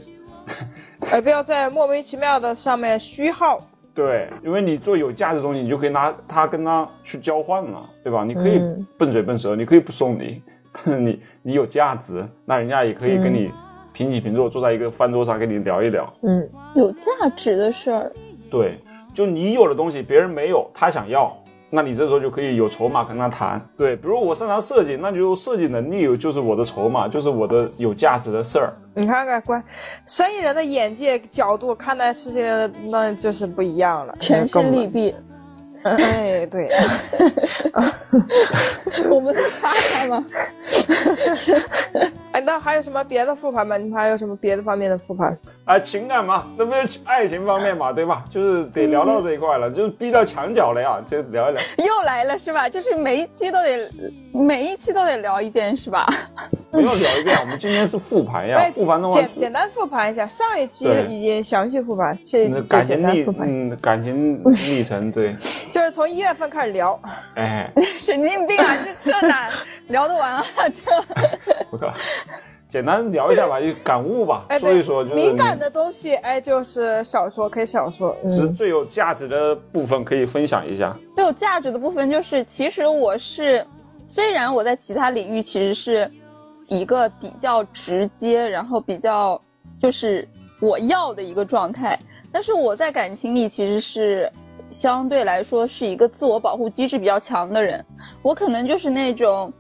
[SPEAKER 3] 哎，不要在莫名其妙的上面虚耗。
[SPEAKER 1] 对，因为你做有价值的东西，你就可以拿它跟他去交换了，对吧？你可以
[SPEAKER 3] 嗯
[SPEAKER 1] 笨嘴笨舌，你可以不送礼，但是你你有价值，那人家也可以跟你平起平坐，坐在一个饭桌上跟你聊一聊。
[SPEAKER 3] 嗯，
[SPEAKER 2] 有价值的事儿，
[SPEAKER 1] 对，就你有的东西别人没有，他想要，那你这时候就可以有筹码跟他谈。对，比如我擅长设计，那就设计能力就是我的筹码，就是我的有价值的事儿。
[SPEAKER 3] 你看看，关生意人的眼界角度看待事情，那就是不一样了。
[SPEAKER 2] 权势利弊。
[SPEAKER 3] 哎，对，
[SPEAKER 2] 我们在夸他吗？
[SPEAKER 3] 哎，那还有什么别的复盘吗？你们还有什么别的方面的复盘？
[SPEAKER 1] 啊，情感嘛，那不是爱情方面嘛，对吧？就是得聊到这一块了，就是逼到墙角了呀，就聊一聊。
[SPEAKER 2] 又来了是吧？就是每一期都得，每一期都得聊一遍是吧？
[SPEAKER 1] 不要聊一遍，我们今天是复盘呀
[SPEAKER 3] 哎，，
[SPEAKER 1] 复盘的话，
[SPEAKER 3] 简简单复盘一下，上一期
[SPEAKER 1] 对
[SPEAKER 3] 已经详细复盘，这
[SPEAKER 1] 感情历嗯，感情历程，对，
[SPEAKER 3] 就是从一月份开始聊。
[SPEAKER 1] 哎，
[SPEAKER 2] 神经病啊！这这哪 聊得完啊？这
[SPEAKER 1] 我靠，简单聊一下吧，就感悟吧，
[SPEAKER 3] 哎，
[SPEAKER 1] 说一说，就是
[SPEAKER 3] 敏感的东西，哎，就是少说，可以少说。嗯，
[SPEAKER 1] 是最有价值的部分，可以分享一下。
[SPEAKER 2] 最有价值的部分就是，其实我是，虽然我在其他领域其实是一个比较直接，然后比较就是我要的一个状态，但是我在感情里其实是相对来说是一个自我保护机制比较强的人，我可能就是那种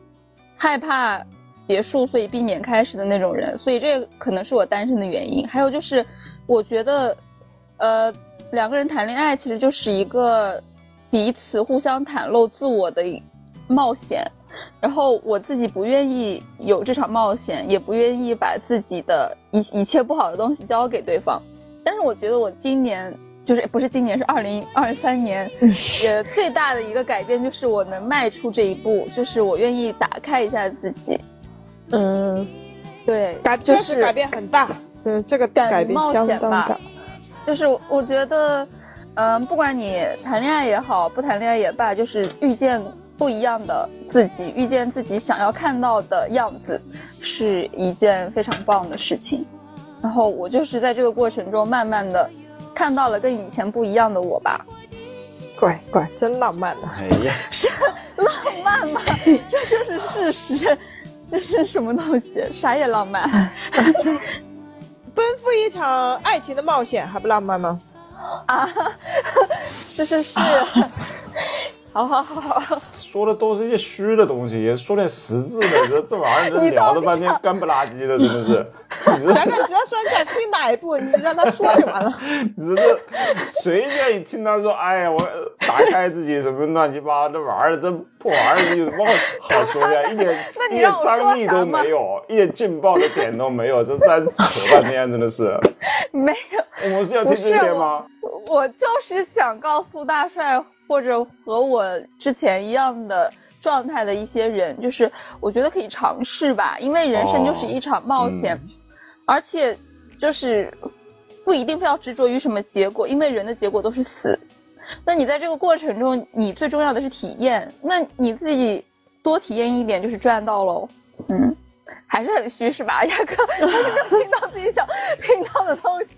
[SPEAKER 2] 害怕结束，所以避免开始的那种人，所以这可能是我单身的原因。还有就是，我觉得，呃，两个人谈恋爱其实就是一个彼此互相袒露自我的冒险。然后我自己不愿意有这场冒险，也不愿意把自己的一一切不好的东西交给对方。但是我觉得我今年就是不是今年是二零二三年，也最大的一个改变就是我能迈出这一步，就是我愿意打开一下自己。
[SPEAKER 3] 嗯，
[SPEAKER 2] 对，
[SPEAKER 3] 改
[SPEAKER 2] 就
[SPEAKER 3] 是改变很大，这这个
[SPEAKER 2] 敢
[SPEAKER 3] 改变
[SPEAKER 2] 冒
[SPEAKER 3] 相当
[SPEAKER 2] 险吧
[SPEAKER 3] 大。
[SPEAKER 2] 就是我觉得，嗯、不管你谈恋爱也好，不谈恋爱也罢，就是遇见不一样的自己，遇见自己想要看到的样子，是一件非常棒的事情。然后我就是在这个过程中，慢慢的看到了跟以前不一样的我吧。
[SPEAKER 3] 乖乖，真浪漫呐、
[SPEAKER 1] 哎呀，
[SPEAKER 2] 是 浪漫吗？这就是事实。这是什么东西？啥也浪漫。
[SPEAKER 3] 奔赴一场爱情的冒险，还不浪漫吗？
[SPEAKER 2] 啊，是是是，好好好好，
[SPEAKER 1] 说的都是一些虚的东西，也说点实质的，这这玩意儿这聊了半天干不拉几的，真的是。你这
[SPEAKER 3] 咱俩只要说你想听哪一部，你让他说就完了。
[SPEAKER 1] 你这谁愿意听他说？哎呀，我打开自己什么乱七八糟这玩意儿，这破玩意儿有什么好说的呀？一点 一点张力都没有，一点劲爆的点都没有，这在扯半天，真的是。
[SPEAKER 2] 没有。
[SPEAKER 1] 我是要听这些吗？
[SPEAKER 2] 我就是想告诉大帅或者和我之前一样的状态的一些人，就是我觉得可以尝试吧，因为人生就是一场冒险，
[SPEAKER 1] 嗯
[SPEAKER 2] 而且就是不一定非要执着于什么结果，因为人的结果都是死。那你在这个过程中，你最重要的是体验，那你自己多体验一点就是赚到喽。嗯，还是很虚是吧？亚哥，还是没有听到自己想听到的东西。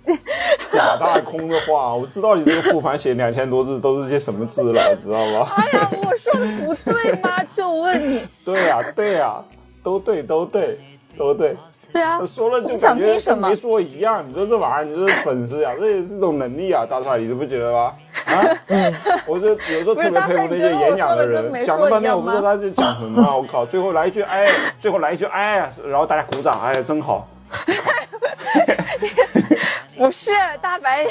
[SPEAKER 1] 假大空的话，我知道你这个复盘写两千多字都是些什么字了，知道吗？
[SPEAKER 2] 哎呀，我说的不对吗？就问你，
[SPEAKER 1] 对呀、对呀、都对，都对，都对。
[SPEAKER 2] 对啊，
[SPEAKER 1] 说了就
[SPEAKER 2] 你想
[SPEAKER 1] 感觉
[SPEAKER 2] 听什么
[SPEAKER 1] 跟没说一样。你说这玩意儿，你这是本事呀，这也是一种能力啊，大帅，你不觉得吗？啊，我就有时候特别佩服那些演讲的人，讲了半天我不知道他在讲什么啊，我靠，最后来一句哎，最后来一句哎呀，然后大家鼓掌，哎呀，真好。
[SPEAKER 2] 不是大白牙。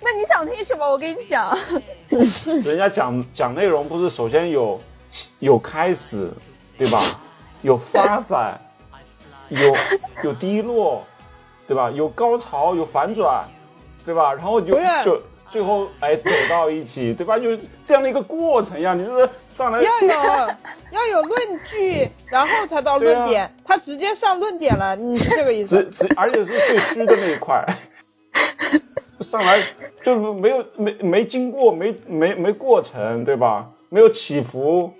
[SPEAKER 2] 那你想听什么？我跟你讲，
[SPEAKER 1] 人家讲讲内容不是首先有有开始，对吧？有发展，有有低落，对吧？有高潮，有反转，对吧？然后有就最后哎走到一起，对吧？就这样的一个过程呀。你是上来
[SPEAKER 3] 要有要有论据，然后才到论点。他直接上论点了，你是这个意思？
[SPEAKER 1] 只只而且是最虚的那一块，上来就没有没没经过没没没过程，对吧？没有起伏。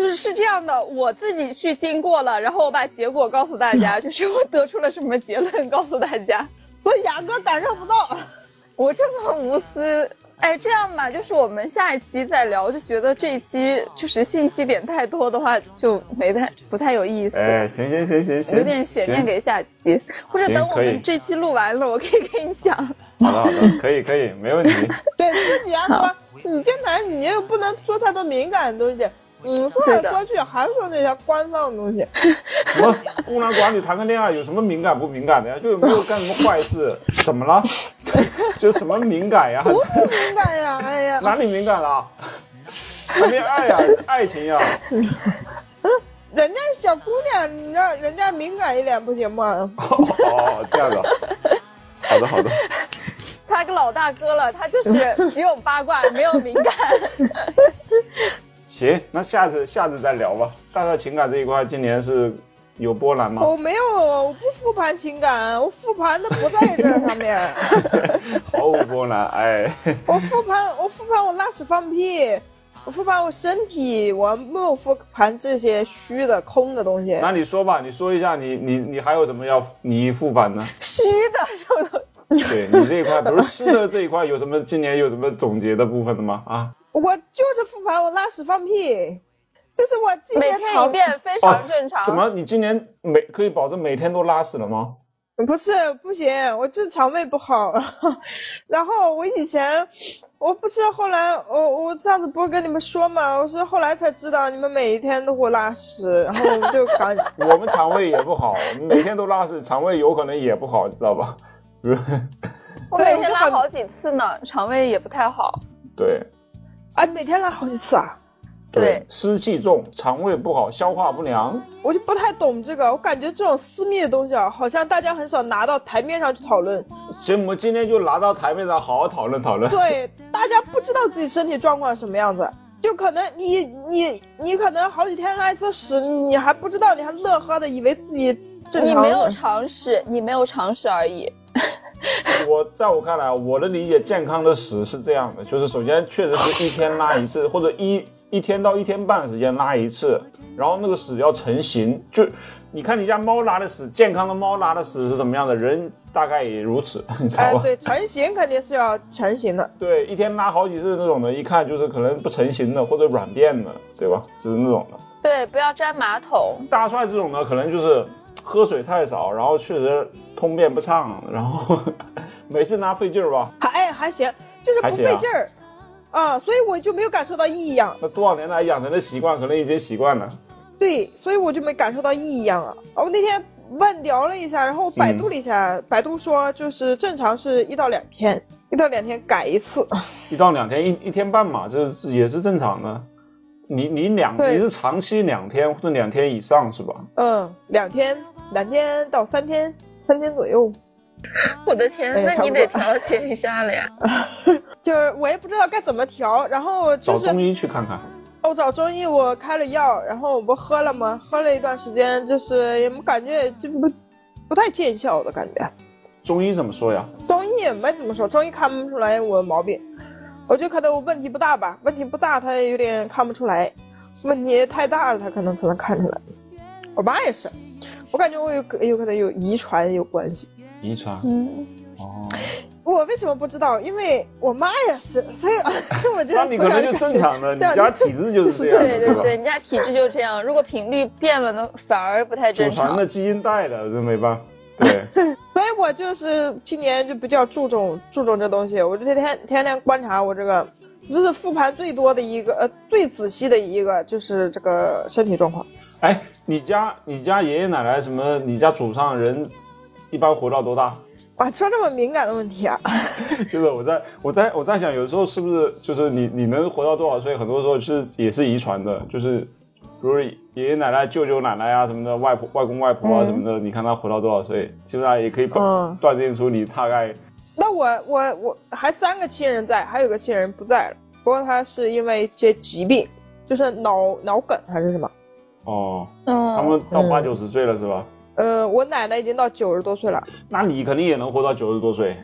[SPEAKER 2] 就是是这样的，我自己去经过了，然后我把结果告诉大家，就是我得出了什么结论告诉大家。
[SPEAKER 3] 所以雅哥感受不到。
[SPEAKER 2] 我这么无私，哎，这样吧，就是我们下一期再聊，就觉得这一期就是信息点太多的话，就没太不太有意思。
[SPEAKER 1] 哎，行行行行行，
[SPEAKER 2] 有点悬念给下期，或者等我们这期录完了，我可以跟你讲。
[SPEAKER 1] 好的好的，可以可以，没问题。
[SPEAKER 3] 对自己要说，你电台你又不能说太多敏感的东西。嗯，说来说去还是那些官方的东西。
[SPEAKER 1] 什么孤男寡女谈个恋爱有什么敏感不敏感的呀？就有没有干什么坏事？怎么了？就什么敏感呀？
[SPEAKER 3] 不 敏感呀！哎呀，
[SPEAKER 1] 哪里敏感了？谈恋爱呀，爱情呀。
[SPEAKER 3] 人家小姑娘，你让人家敏感一点不行吗？
[SPEAKER 1] 哦，这样的。好的，好的。
[SPEAKER 2] 他个老大哥了，他就是只有八卦，没有敏感。
[SPEAKER 1] 行，那下次下次再聊吧。大概情感这一块，今年是有波澜吗？
[SPEAKER 3] 我没有，我不复盘情感，我复盘的不在这上面。
[SPEAKER 1] 毫无波澜，哎。
[SPEAKER 3] 我复盘，我复盘我拉屎放屁，我复盘我身体，我没有复盘这些虚的空的东西。
[SPEAKER 1] 那你说吧，你说一下，你你你还有什么要你复盘呢？
[SPEAKER 2] 虚的什么？
[SPEAKER 1] 对你这一块，比如吃的这一块，有什么今年有什么总结的部分的吗？啊？
[SPEAKER 3] 我就是复盘，我拉屎放屁，这是我今年
[SPEAKER 2] 每天一遍，非常正常。
[SPEAKER 1] 怎么？你今年每可以保证每天都拉屎了吗？
[SPEAKER 3] 不是，不行，我就是肠胃不好。然后我以前，我不是后来，我我上次不是跟你们说嘛，我是后来才知道你们每一天都会拉屎，然后我就感
[SPEAKER 1] 我们肠胃也不好，每天都拉屎，肠胃有可能也不好，知道吧？
[SPEAKER 2] 我每天拉好几次呢，肠胃也不太好。
[SPEAKER 1] 对。
[SPEAKER 3] 啊，每天拉好几次啊？
[SPEAKER 2] 对，
[SPEAKER 1] 湿气重，肠胃不好，消化不良。
[SPEAKER 3] 我就不太懂这个，我感觉这种私密的东西啊，好像大家很少拿到台面上去讨论。
[SPEAKER 1] 行，我们今天就拿到台面上好好讨论讨论。
[SPEAKER 3] 对，大家不知道自己身体状况什么样子，就可能你你你可能好几天拉一次屎，你还不知道，你还乐呵的以为自己正
[SPEAKER 2] 常。你没有尝试，你没有尝试而已。
[SPEAKER 1] 我在我看来，我的理解，健康的屎是这样的，就是首先确实是一天拉一次，或者一一天到一天半时间拉一次，然后那个屎要成型。就你看你家猫拉的屎，健康的猫拉的屎是什么样的，人大概也如此，你知道吧？
[SPEAKER 3] 对，成型肯定是要成型的。
[SPEAKER 1] 对，一天拉好几次那种的，一看就是可能不成型的或者软便的，对吧？就是那种的。
[SPEAKER 2] 对，不要粘马桶。
[SPEAKER 1] 大帅这种呢，可能就是。喝水太少，然后确实通便不畅，然后 每次拿费劲儿吧？
[SPEAKER 3] 还还行，就是不费劲儿啊，所以我就没有感受到异样。
[SPEAKER 1] 那多少年来养成的习惯，可能已经习惯了。
[SPEAKER 3] 对，所以我就没感受到异样啊。我那天问聊了一下，然后我百度了一下，百度说就是正常是一到两天，一到两天改一次。
[SPEAKER 1] 一到两天，一一天半嘛，这是也是正常的。你你两你是长期两天或者两天以上是吧？
[SPEAKER 3] 嗯，两天两天到三天，三天左右。
[SPEAKER 2] 我的天，那你得调节一下了呀。
[SPEAKER 3] 就是我也不知道该怎么调，然后
[SPEAKER 1] 找中医去看看。
[SPEAKER 3] 我找中医，我开了药，然后我不喝了吗？喝了一段时间，就是也感觉就不不太见效的感觉。
[SPEAKER 1] 中医怎么说呀？
[SPEAKER 3] 中医也没怎么说，中医看不出来我的毛病。我就可能我问题不大吧，问题不大，他也有点看不出来；问题太大了，他可能才能看出来。我妈也是，我感觉我有有可能有遗传有关系。
[SPEAKER 1] 遗传？
[SPEAKER 2] 嗯。
[SPEAKER 1] 哦。
[SPEAKER 3] 我为什么不知道？因为我妈也是，所以 我觉得。那
[SPEAKER 1] 你可能就正常的，你家体质就是这样，
[SPEAKER 2] 对对对，你家体质就这样。如果频率变了呢，反而不太正
[SPEAKER 1] 常。祖传的基因带的，这没办法。对。
[SPEAKER 3] 所以我就是今年就比较注重注重这东西，我就天天天天观察我这个，这是复盘最多的一个，呃，最仔细的一个就是这个身体状况。
[SPEAKER 1] 哎，你家你家爷爷奶奶什么？你家祖上人一般活到多大？
[SPEAKER 3] 哇，说这么敏感的问题啊！
[SPEAKER 1] 就是我在我在我在想，有时候是不是就是你你能活到多少岁？很多时候是也是遗传的，就是。比如爷爷奶奶、舅舅奶奶啊什么的，外婆、外公外婆啊什么的，你看他活到多少岁，基本上也可以断断定出你大概。
[SPEAKER 3] 那我我我还三个亲人在，还有个亲人不在了，不过他是因为一些疾病，就是脑脑梗还是什么。
[SPEAKER 1] 哦，
[SPEAKER 2] 嗯，
[SPEAKER 1] 他们到
[SPEAKER 3] 嗯
[SPEAKER 1] 八九十岁了是吧？
[SPEAKER 3] 呃，我奶奶已经到九十多岁了。
[SPEAKER 1] 那你肯定也能活到九十多岁。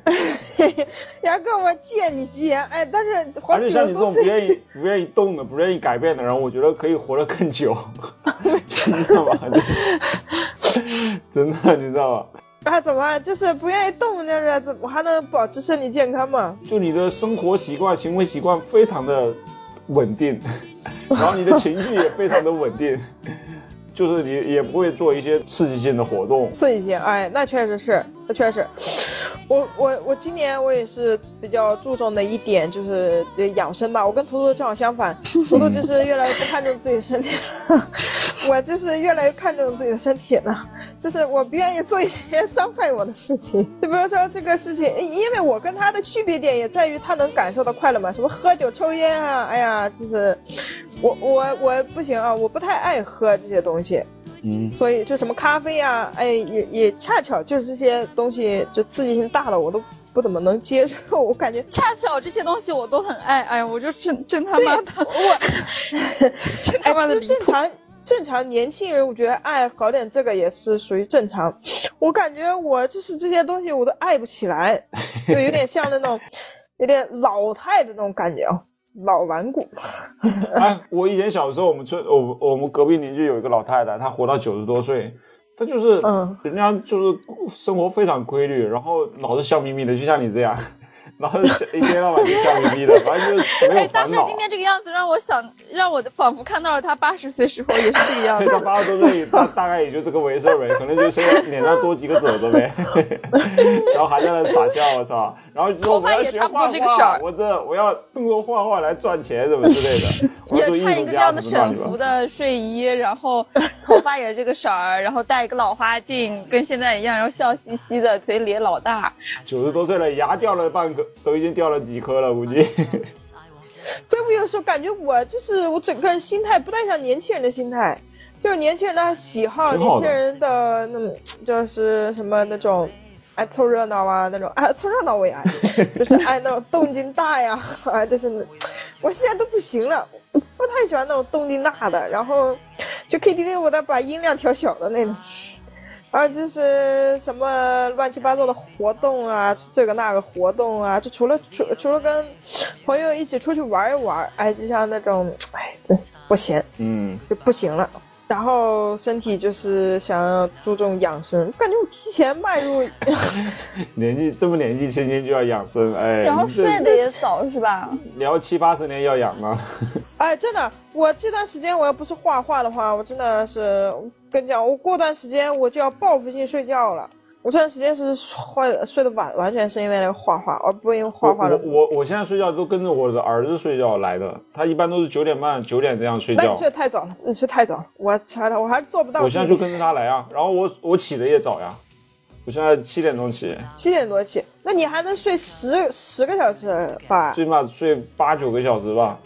[SPEAKER 3] 杨哥，我借你吉言，哎，但是活九
[SPEAKER 1] 而且像你这种不愿意、不愿意动的、不愿意改变的人，我觉得可以活得更久。真的吗？真的，你知道吗？
[SPEAKER 3] 啊，怎么就是不愿意动，就是怎么还能保持身体健康嘛？
[SPEAKER 1] 就你的生活习惯、行为习惯非常的稳定，然后你的情绪也非常的稳定，就是你也不会做一些刺激性的活动。
[SPEAKER 3] 刺激性，哎，那确实是，确实。我我我今年我也是比较注重的一点就是养生吧，我跟图图正好相反，图图就是越来越不看重自己身体了，我就是越来越看重自己的身体了，就是我不愿意做一些 伤害我的事情，就比如说这个事情，因为我跟他的区别点也在于他能感受到快乐嘛，什么喝酒抽烟啊，哎呀，就是我我我不行啊，我不太爱喝这些东西，
[SPEAKER 1] 嗯，
[SPEAKER 3] 所以就什么咖啡啊，哎，也也恰巧就是这些东西，就刺激性大的我都不怎么能接受。我感觉
[SPEAKER 2] 恰巧这些东西我都很爱，哎呀，我就真真他妈的，
[SPEAKER 3] 我，
[SPEAKER 2] 真他妈
[SPEAKER 3] 哎，
[SPEAKER 2] 的离谱。
[SPEAKER 3] 其实正常正常年轻人，我觉得爱搞点这个也是属于正常。我感觉我就是这些东西我都爱不起来，就有点像那种 有点老态的那种感觉啊，老顽固。
[SPEAKER 1] 哎，我以前小时候，我们村我我们隔壁邻居有一个老太太，她活到九十多岁，她就是，
[SPEAKER 3] 嗯
[SPEAKER 1] 人家就是生活非常规律，然后老是笑眯眯的，就像你这样，然后一天到晚就笑眯眯的，反正就是没
[SPEAKER 2] 哎
[SPEAKER 1] 有，烦恼。
[SPEAKER 2] 大帅今天这个样子让我想，让我仿佛看到了他八十岁时候也是这个样子。
[SPEAKER 1] 他八十多岁，大大概也就这个回事儿呗，可能就是脸上多几个褶子呗，然后还在那傻笑，我操！然后说
[SPEAKER 2] 头发
[SPEAKER 1] 我要学
[SPEAKER 2] 也差不多
[SPEAKER 1] 画画
[SPEAKER 2] 这个色儿
[SPEAKER 1] 我这我要通过画画来赚钱什么之类的，我要做
[SPEAKER 2] 也穿一个这样的
[SPEAKER 1] 什么乱七八
[SPEAKER 2] 沈服的睡衣，然后头发也这个色儿，然后戴一个老花镜，跟现在一样，然后笑嘻嘻的，嘴咧老大。
[SPEAKER 1] 九十多岁了，牙掉了半个，都已经掉了几颗了，估计。
[SPEAKER 3] 对我有时候感觉我就是我整个人心态不太像年轻人的心态，就是年轻人的喜好，年轻人的那种就是什么那种爱凑热闹啊那种，啊凑热闹我也爱，就是爱 那种动静大呀，啊就是我现在都不行了，不太喜欢那种动静大的，然后就 KTV 我得把音量调小的那种。啊，就是什么乱七八糟的活动啊，这个那个活动啊，就除了除除了跟朋友一起出去玩一玩，哎，就像那种，哎，这不行，
[SPEAKER 1] 嗯，
[SPEAKER 3] 就不行了。然后身体就是想要注重养生，感觉我提前迈入，
[SPEAKER 1] 年纪这么年纪轻轻就要养生，哎，
[SPEAKER 2] 然后睡得也早是吧？
[SPEAKER 1] 你要七八十年要养吗。
[SPEAKER 3] 哎，真的，我这段时间我要不是画画的话，我真的是跟你讲，我过段时间我就要报复性睡觉了。我这段时间是睡睡得晚，完全是因为那个画画，而不是因为画画
[SPEAKER 1] 我
[SPEAKER 3] 的。
[SPEAKER 1] 我我现在睡觉都跟着我的儿子睡觉来的，他一般都是九点半、九点这样睡觉
[SPEAKER 3] 那你睡。得太早了，你睡太早了，我查的我还是做不到。
[SPEAKER 1] 我现在就跟着他来啊，然后我我起的也早呀，我现在七点钟起，
[SPEAKER 3] 七点多起，那你还能睡十十个小时吧？
[SPEAKER 1] 最起码睡八九个小时吧，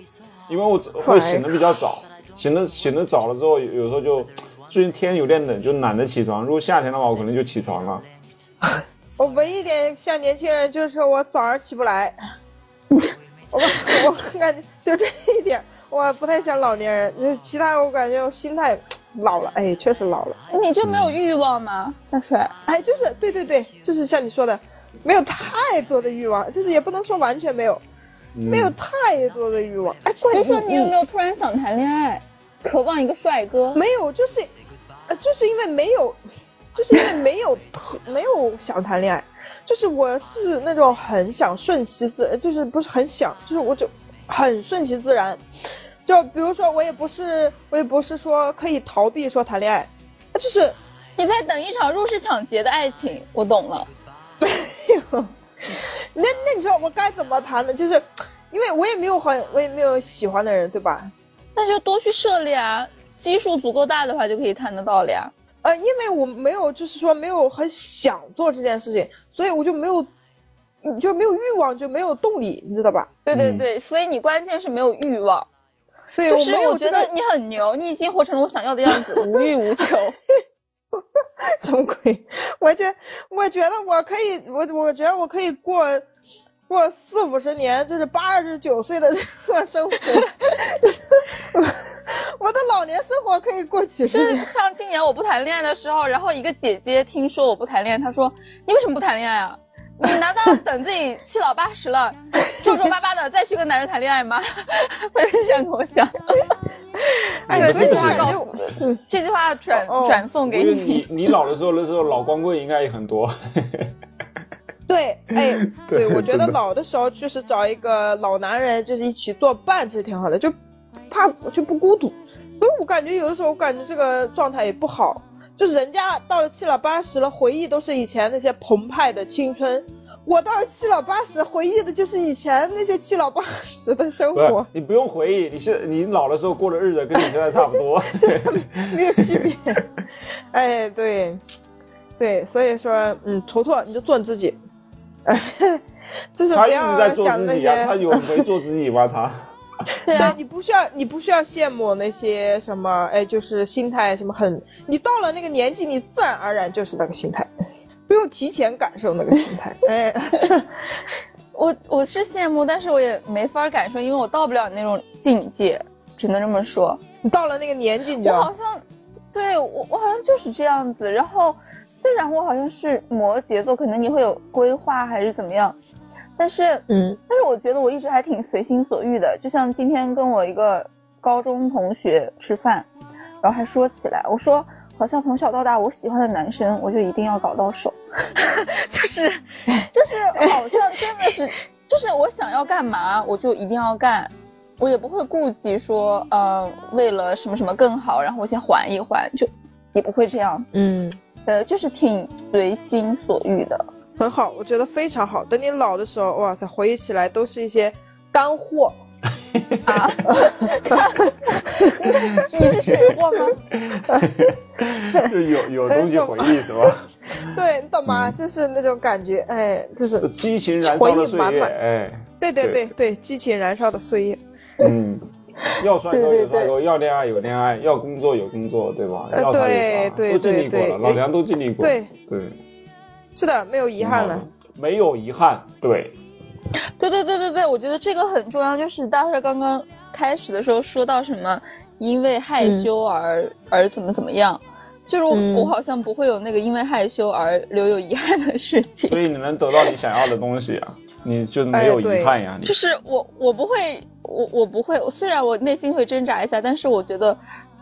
[SPEAKER 1] 因为我会醒的比较早，醒的醒的早了之后，有有时候就最近天有点冷，就懒得起床。如果夏天的话，我可能就起床了。
[SPEAKER 3] 我唯一一点像年轻人就是我早上起不来，我我感觉就这一点，我不太像老年人，就是其他我感觉我心态老了，哎，确实老了，
[SPEAKER 2] 你就没有欲望吗，大帅？
[SPEAKER 3] 哎，就是对对对，就是像你说的，没有太多的欲望，就是也不能说完全没有，没有太多的欲望，哎，关
[SPEAKER 2] 就
[SPEAKER 3] 键
[SPEAKER 2] 说你有没有突然想谈恋爱，渴望一个帅哥？
[SPEAKER 3] 没有，就是，呃，就是因为没有，就是因为没有特没有想谈恋爱，就是我是那种很想顺其自然，就是不是很想，就是我就很顺其自然，就比如说我也不是我也不是说可以逃避说谈恋爱，就是
[SPEAKER 2] 你在等一场入室抢劫的爱情，我懂了。
[SPEAKER 3] 没有那那你说我该怎么谈呢？就是因为我也没有很我也没有喜欢的人，对吧？
[SPEAKER 2] 那就多去涉猎啊，基数足够大的话就可以谈得到了呀。
[SPEAKER 3] 呃，因为我没有，就是说没有很想做这件事情，所以我就没有，嗯就没有欲望，就没有动力，你知道吧？
[SPEAKER 1] 嗯
[SPEAKER 2] 对对对，所以你关键是没有欲望，
[SPEAKER 3] 对，
[SPEAKER 2] 就是我觉得你很牛，你已经活成了我想要的样子，无欲无求。
[SPEAKER 3] 什么鬼？我觉我觉得我可以，我我觉得我可以过过四五十年，就是八十九岁的这个生活，就是我 我的老年生活可以过几十年
[SPEAKER 2] 就是
[SPEAKER 3] 年。
[SPEAKER 2] 像今年我不谈恋爱的时候，然后一个姐姐听说我不谈恋爱，她说：“你为什么不谈恋爱啊？你难道等自己七老八十了，皱皱巴巴的再去跟男人谈恋爱吗？”她 是这样跟我讲。这句话告诉这句话转
[SPEAKER 3] 哦
[SPEAKER 2] 转送给
[SPEAKER 1] 你
[SPEAKER 2] 你。
[SPEAKER 1] 你老的时候，那时候老光棍应该也很多。
[SPEAKER 3] 对，哎，
[SPEAKER 1] 对
[SPEAKER 3] 对，我觉得老的时候就是找一个老男人，就是一起作伴，其实挺好的，就怕就不孤独。所以我感觉有的时候，我感觉这个状态也不好，就是人家到了七老八十了，回忆都是以前那些澎湃的青春，我到了七老八十，回忆的就是以前那些七老八十的生活，，
[SPEAKER 1] 你不用回忆，你是你老的时候过的日子跟你现在差不多。
[SPEAKER 3] 没有区别。哎，对，对，所以说，嗯，坨坨你就做你自己，就是
[SPEAKER 1] 他一直
[SPEAKER 3] 不要
[SPEAKER 1] 在做。自己啊，他有没做自己吗？他
[SPEAKER 2] 对啊，
[SPEAKER 3] 你不需要，你不需要羡慕那些什么，哎，就是心态什么很，你到了那个年纪，你自然而然就是那个心态，不用提前感受那个心态。哎，
[SPEAKER 2] 我我是羡慕，但是我也没法感受，因为我到不了那种境界，只能这么说。
[SPEAKER 3] 你到了那个年纪，你就
[SPEAKER 2] 我好像，对我我好像就是这样子。然后虽然我好像是摩羯座，可能你会有规划还是怎么样，但是
[SPEAKER 3] 嗯
[SPEAKER 2] 但是我觉得我一直还挺随心所欲的。就像今天跟我一个高中同学吃饭，然后还说起来，我说好像从小到大我喜欢的男生，我就一定要搞到手，就是就是好像真的是，就是我想要干嘛我就一定要干。我也不会顾及说，呃，为了什么什么更好，然后我先缓一缓，就也不会这样，
[SPEAKER 3] 嗯，
[SPEAKER 2] 呃，就是挺随心所欲的。
[SPEAKER 3] 很好，我觉得非常好。等你老的时候，哇塞，回忆起来都是一些干货。
[SPEAKER 2] 啊，你是水货吗？
[SPEAKER 1] 就有有东西回忆是吧？
[SPEAKER 3] 对，你懂吗？就是那种感觉，哎，就是
[SPEAKER 1] 激情燃烧的岁月，
[SPEAKER 3] 回忆满满
[SPEAKER 1] 哎，
[SPEAKER 3] 对对
[SPEAKER 1] 对
[SPEAKER 3] 对对，激情燃烧的岁月。
[SPEAKER 1] 嗯，要帅哥
[SPEAKER 2] 对对
[SPEAKER 1] 有帅哥，要恋爱有恋爱，要工作有工作，对吧？
[SPEAKER 3] 呃
[SPEAKER 1] 要啥有啥，
[SPEAKER 3] 对
[SPEAKER 1] 都经历过
[SPEAKER 3] 对对
[SPEAKER 1] 了，老娘都经历过，
[SPEAKER 3] 对
[SPEAKER 1] 对，
[SPEAKER 3] 是的，没有遗憾了。
[SPEAKER 1] 没有遗憾，对，
[SPEAKER 2] 对对对对对，我觉得这个很重要。就是大帅刚刚开始的时候说到什么，因为害羞而、而怎么怎么样，就是我、
[SPEAKER 3] 嗯
[SPEAKER 2] 我好像不会有那个因为害羞而留有遗憾的事情。
[SPEAKER 1] 所以你能得到你想要的东西啊，你就没有遗憾呀，你
[SPEAKER 2] 就是我我不会，我我不会，虽然我内心会挣扎一下，但是我觉得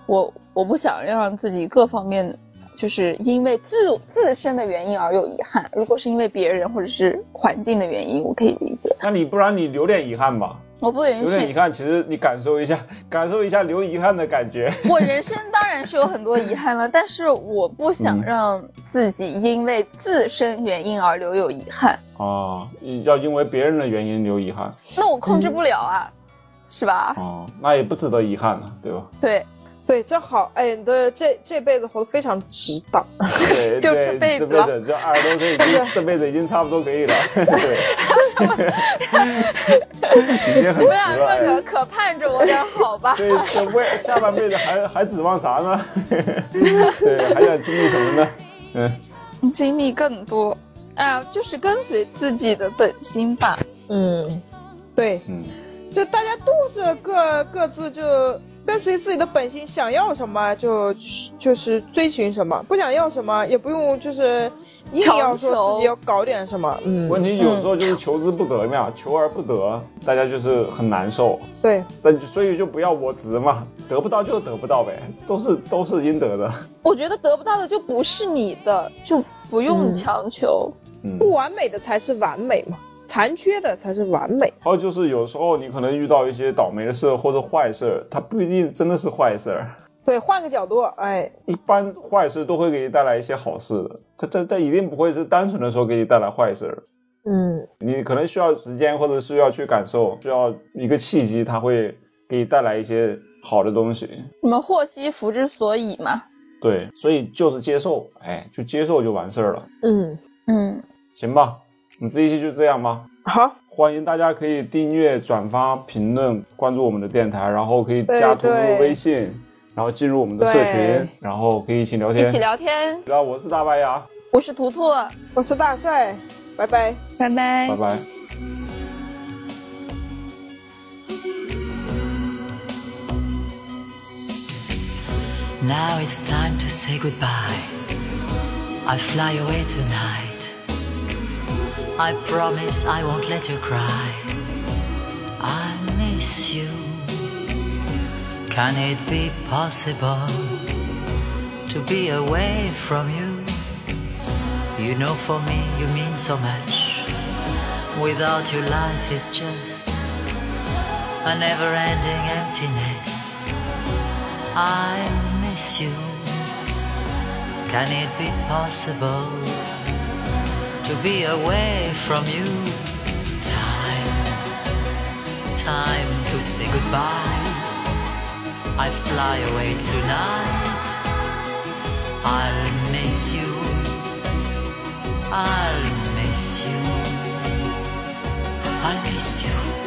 [SPEAKER 2] 我我不想让自己各方面。就是因为自自身的原因而有遗憾，如果是因为别人或者是环境的原因，我可以理解。
[SPEAKER 1] 那你不然你留点遗憾吧，
[SPEAKER 2] 我不允许
[SPEAKER 1] 留点遗憾，其实你感受一下，感受一下留遗憾的感觉。
[SPEAKER 2] 我人生当然是有很多遗憾了，但是我不想
[SPEAKER 1] 嗯
[SPEAKER 2] 让自己因为自身原因而留有遗憾，
[SPEAKER 1] 哦，要因为别人的原因留遗憾，
[SPEAKER 2] 那我控制不了啊，是吧？
[SPEAKER 1] 哦，那也不值得遗憾了，对吧？
[SPEAKER 2] 对，
[SPEAKER 3] 对，这好，哎，你的这这辈子活得非常值当。
[SPEAKER 1] 对，
[SPEAKER 2] 就这辈子了
[SPEAKER 1] 这辈子这二十多岁已经这辈子已经差不多可以了，对，已经很值
[SPEAKER 2] 你们两
[SPEAKER 1] 了。
[SPEAKER 2] 个可可盼着我点好吧？
[SPEAKER 1] 对这未下半辈子还还指望啥呢？对，还想经历什么呢？嗯，
[SPEAKER 2] 经历更多，哎呀，就是跟随自己的本心吧。
[SPEAKER 3] 嗯，对，
[SPEAKER 1] 嗯，
[SPEAKER 3] 就大家都是各各自就跟随自己的本心，想要什么就就是追寻什么，不想要什么也不用就是硬要说自己要搞点什么。嗯，
[SPEAKER 1] 问题有时候就是求之不得嘛，求而不得，大家就是很难受。
[SPEAKER 3] 对，
[SPEAKER 1] 那所以就不要我执嘛，得不到就得不到呗，都是都是应得的。
[SPEAKER 2] 我觉得得不到的就不是你的，就不用
[SPEAKER 3] 嗯
[SPEAKER 2] 强求。
[SPEAKER 1] 嗯，
[SPEAKER 3] 不完美的才是完美嘛，残缺的才是完美。
[SPEAKER 1] 还有就是有时候你可能遇到一些倒霉的事或者坏事，它不一定真的是坏事儿。
[SPEAKER 3] 对，换个角度，哎，
[SPEAKER 1] 一般坏事都会给你带来一些好事的，它它它一定不会是单纯的说给你带来坏事儿。
[SPEAKER 3] 嗯，
[SPEAKER 1] 你可能需要时间，或者需要去感受，需要一个契机，它会给你带来一些好的东西。
[SPEAKER 2] 什么祸兮福之所以嘛。
[SPEAKER 1] 对，所以就是接受，哎，就接受就完事儿了，
[SPEAKER 3] 嗯，
[SPEAKER 2] 嗯，
[SPEAKER 1] 行吧？我们这一期就这样吧。
[SPEAKER 3] 好，
[SPEAKER 1] 欢迎大家可以订阅、转发、评论、关注我们的电台，然后可以加图图
[SPEAKER 3] 对对
[SPEAKER 1] 微信，然后进入我们的社群，然后可以一起聊天。
[SPEAKER 2] 一起聊天。
[SPEAKER 1] 然后我是大白牙，
[SPEAKER 2] 我是图图，
[SPEAKER 3] 我是大帅，拜拜。
[SPEAKER 2] 拜拜
[SPEAKER 1] 拜拜。
[SPEAKER 4] Now it's time to say goodbye. I fly away tonight. I promise I won't let you cry. I miss you. Can it be possible to be away from you? You know, for me, you mean so much. Without you, life is just a never ending emptiness. I miss you. Can it be possible to be away from you? Time, time to say goodbye. I fly away tonight. I'll miss you. I'll miss you. I'll miss you.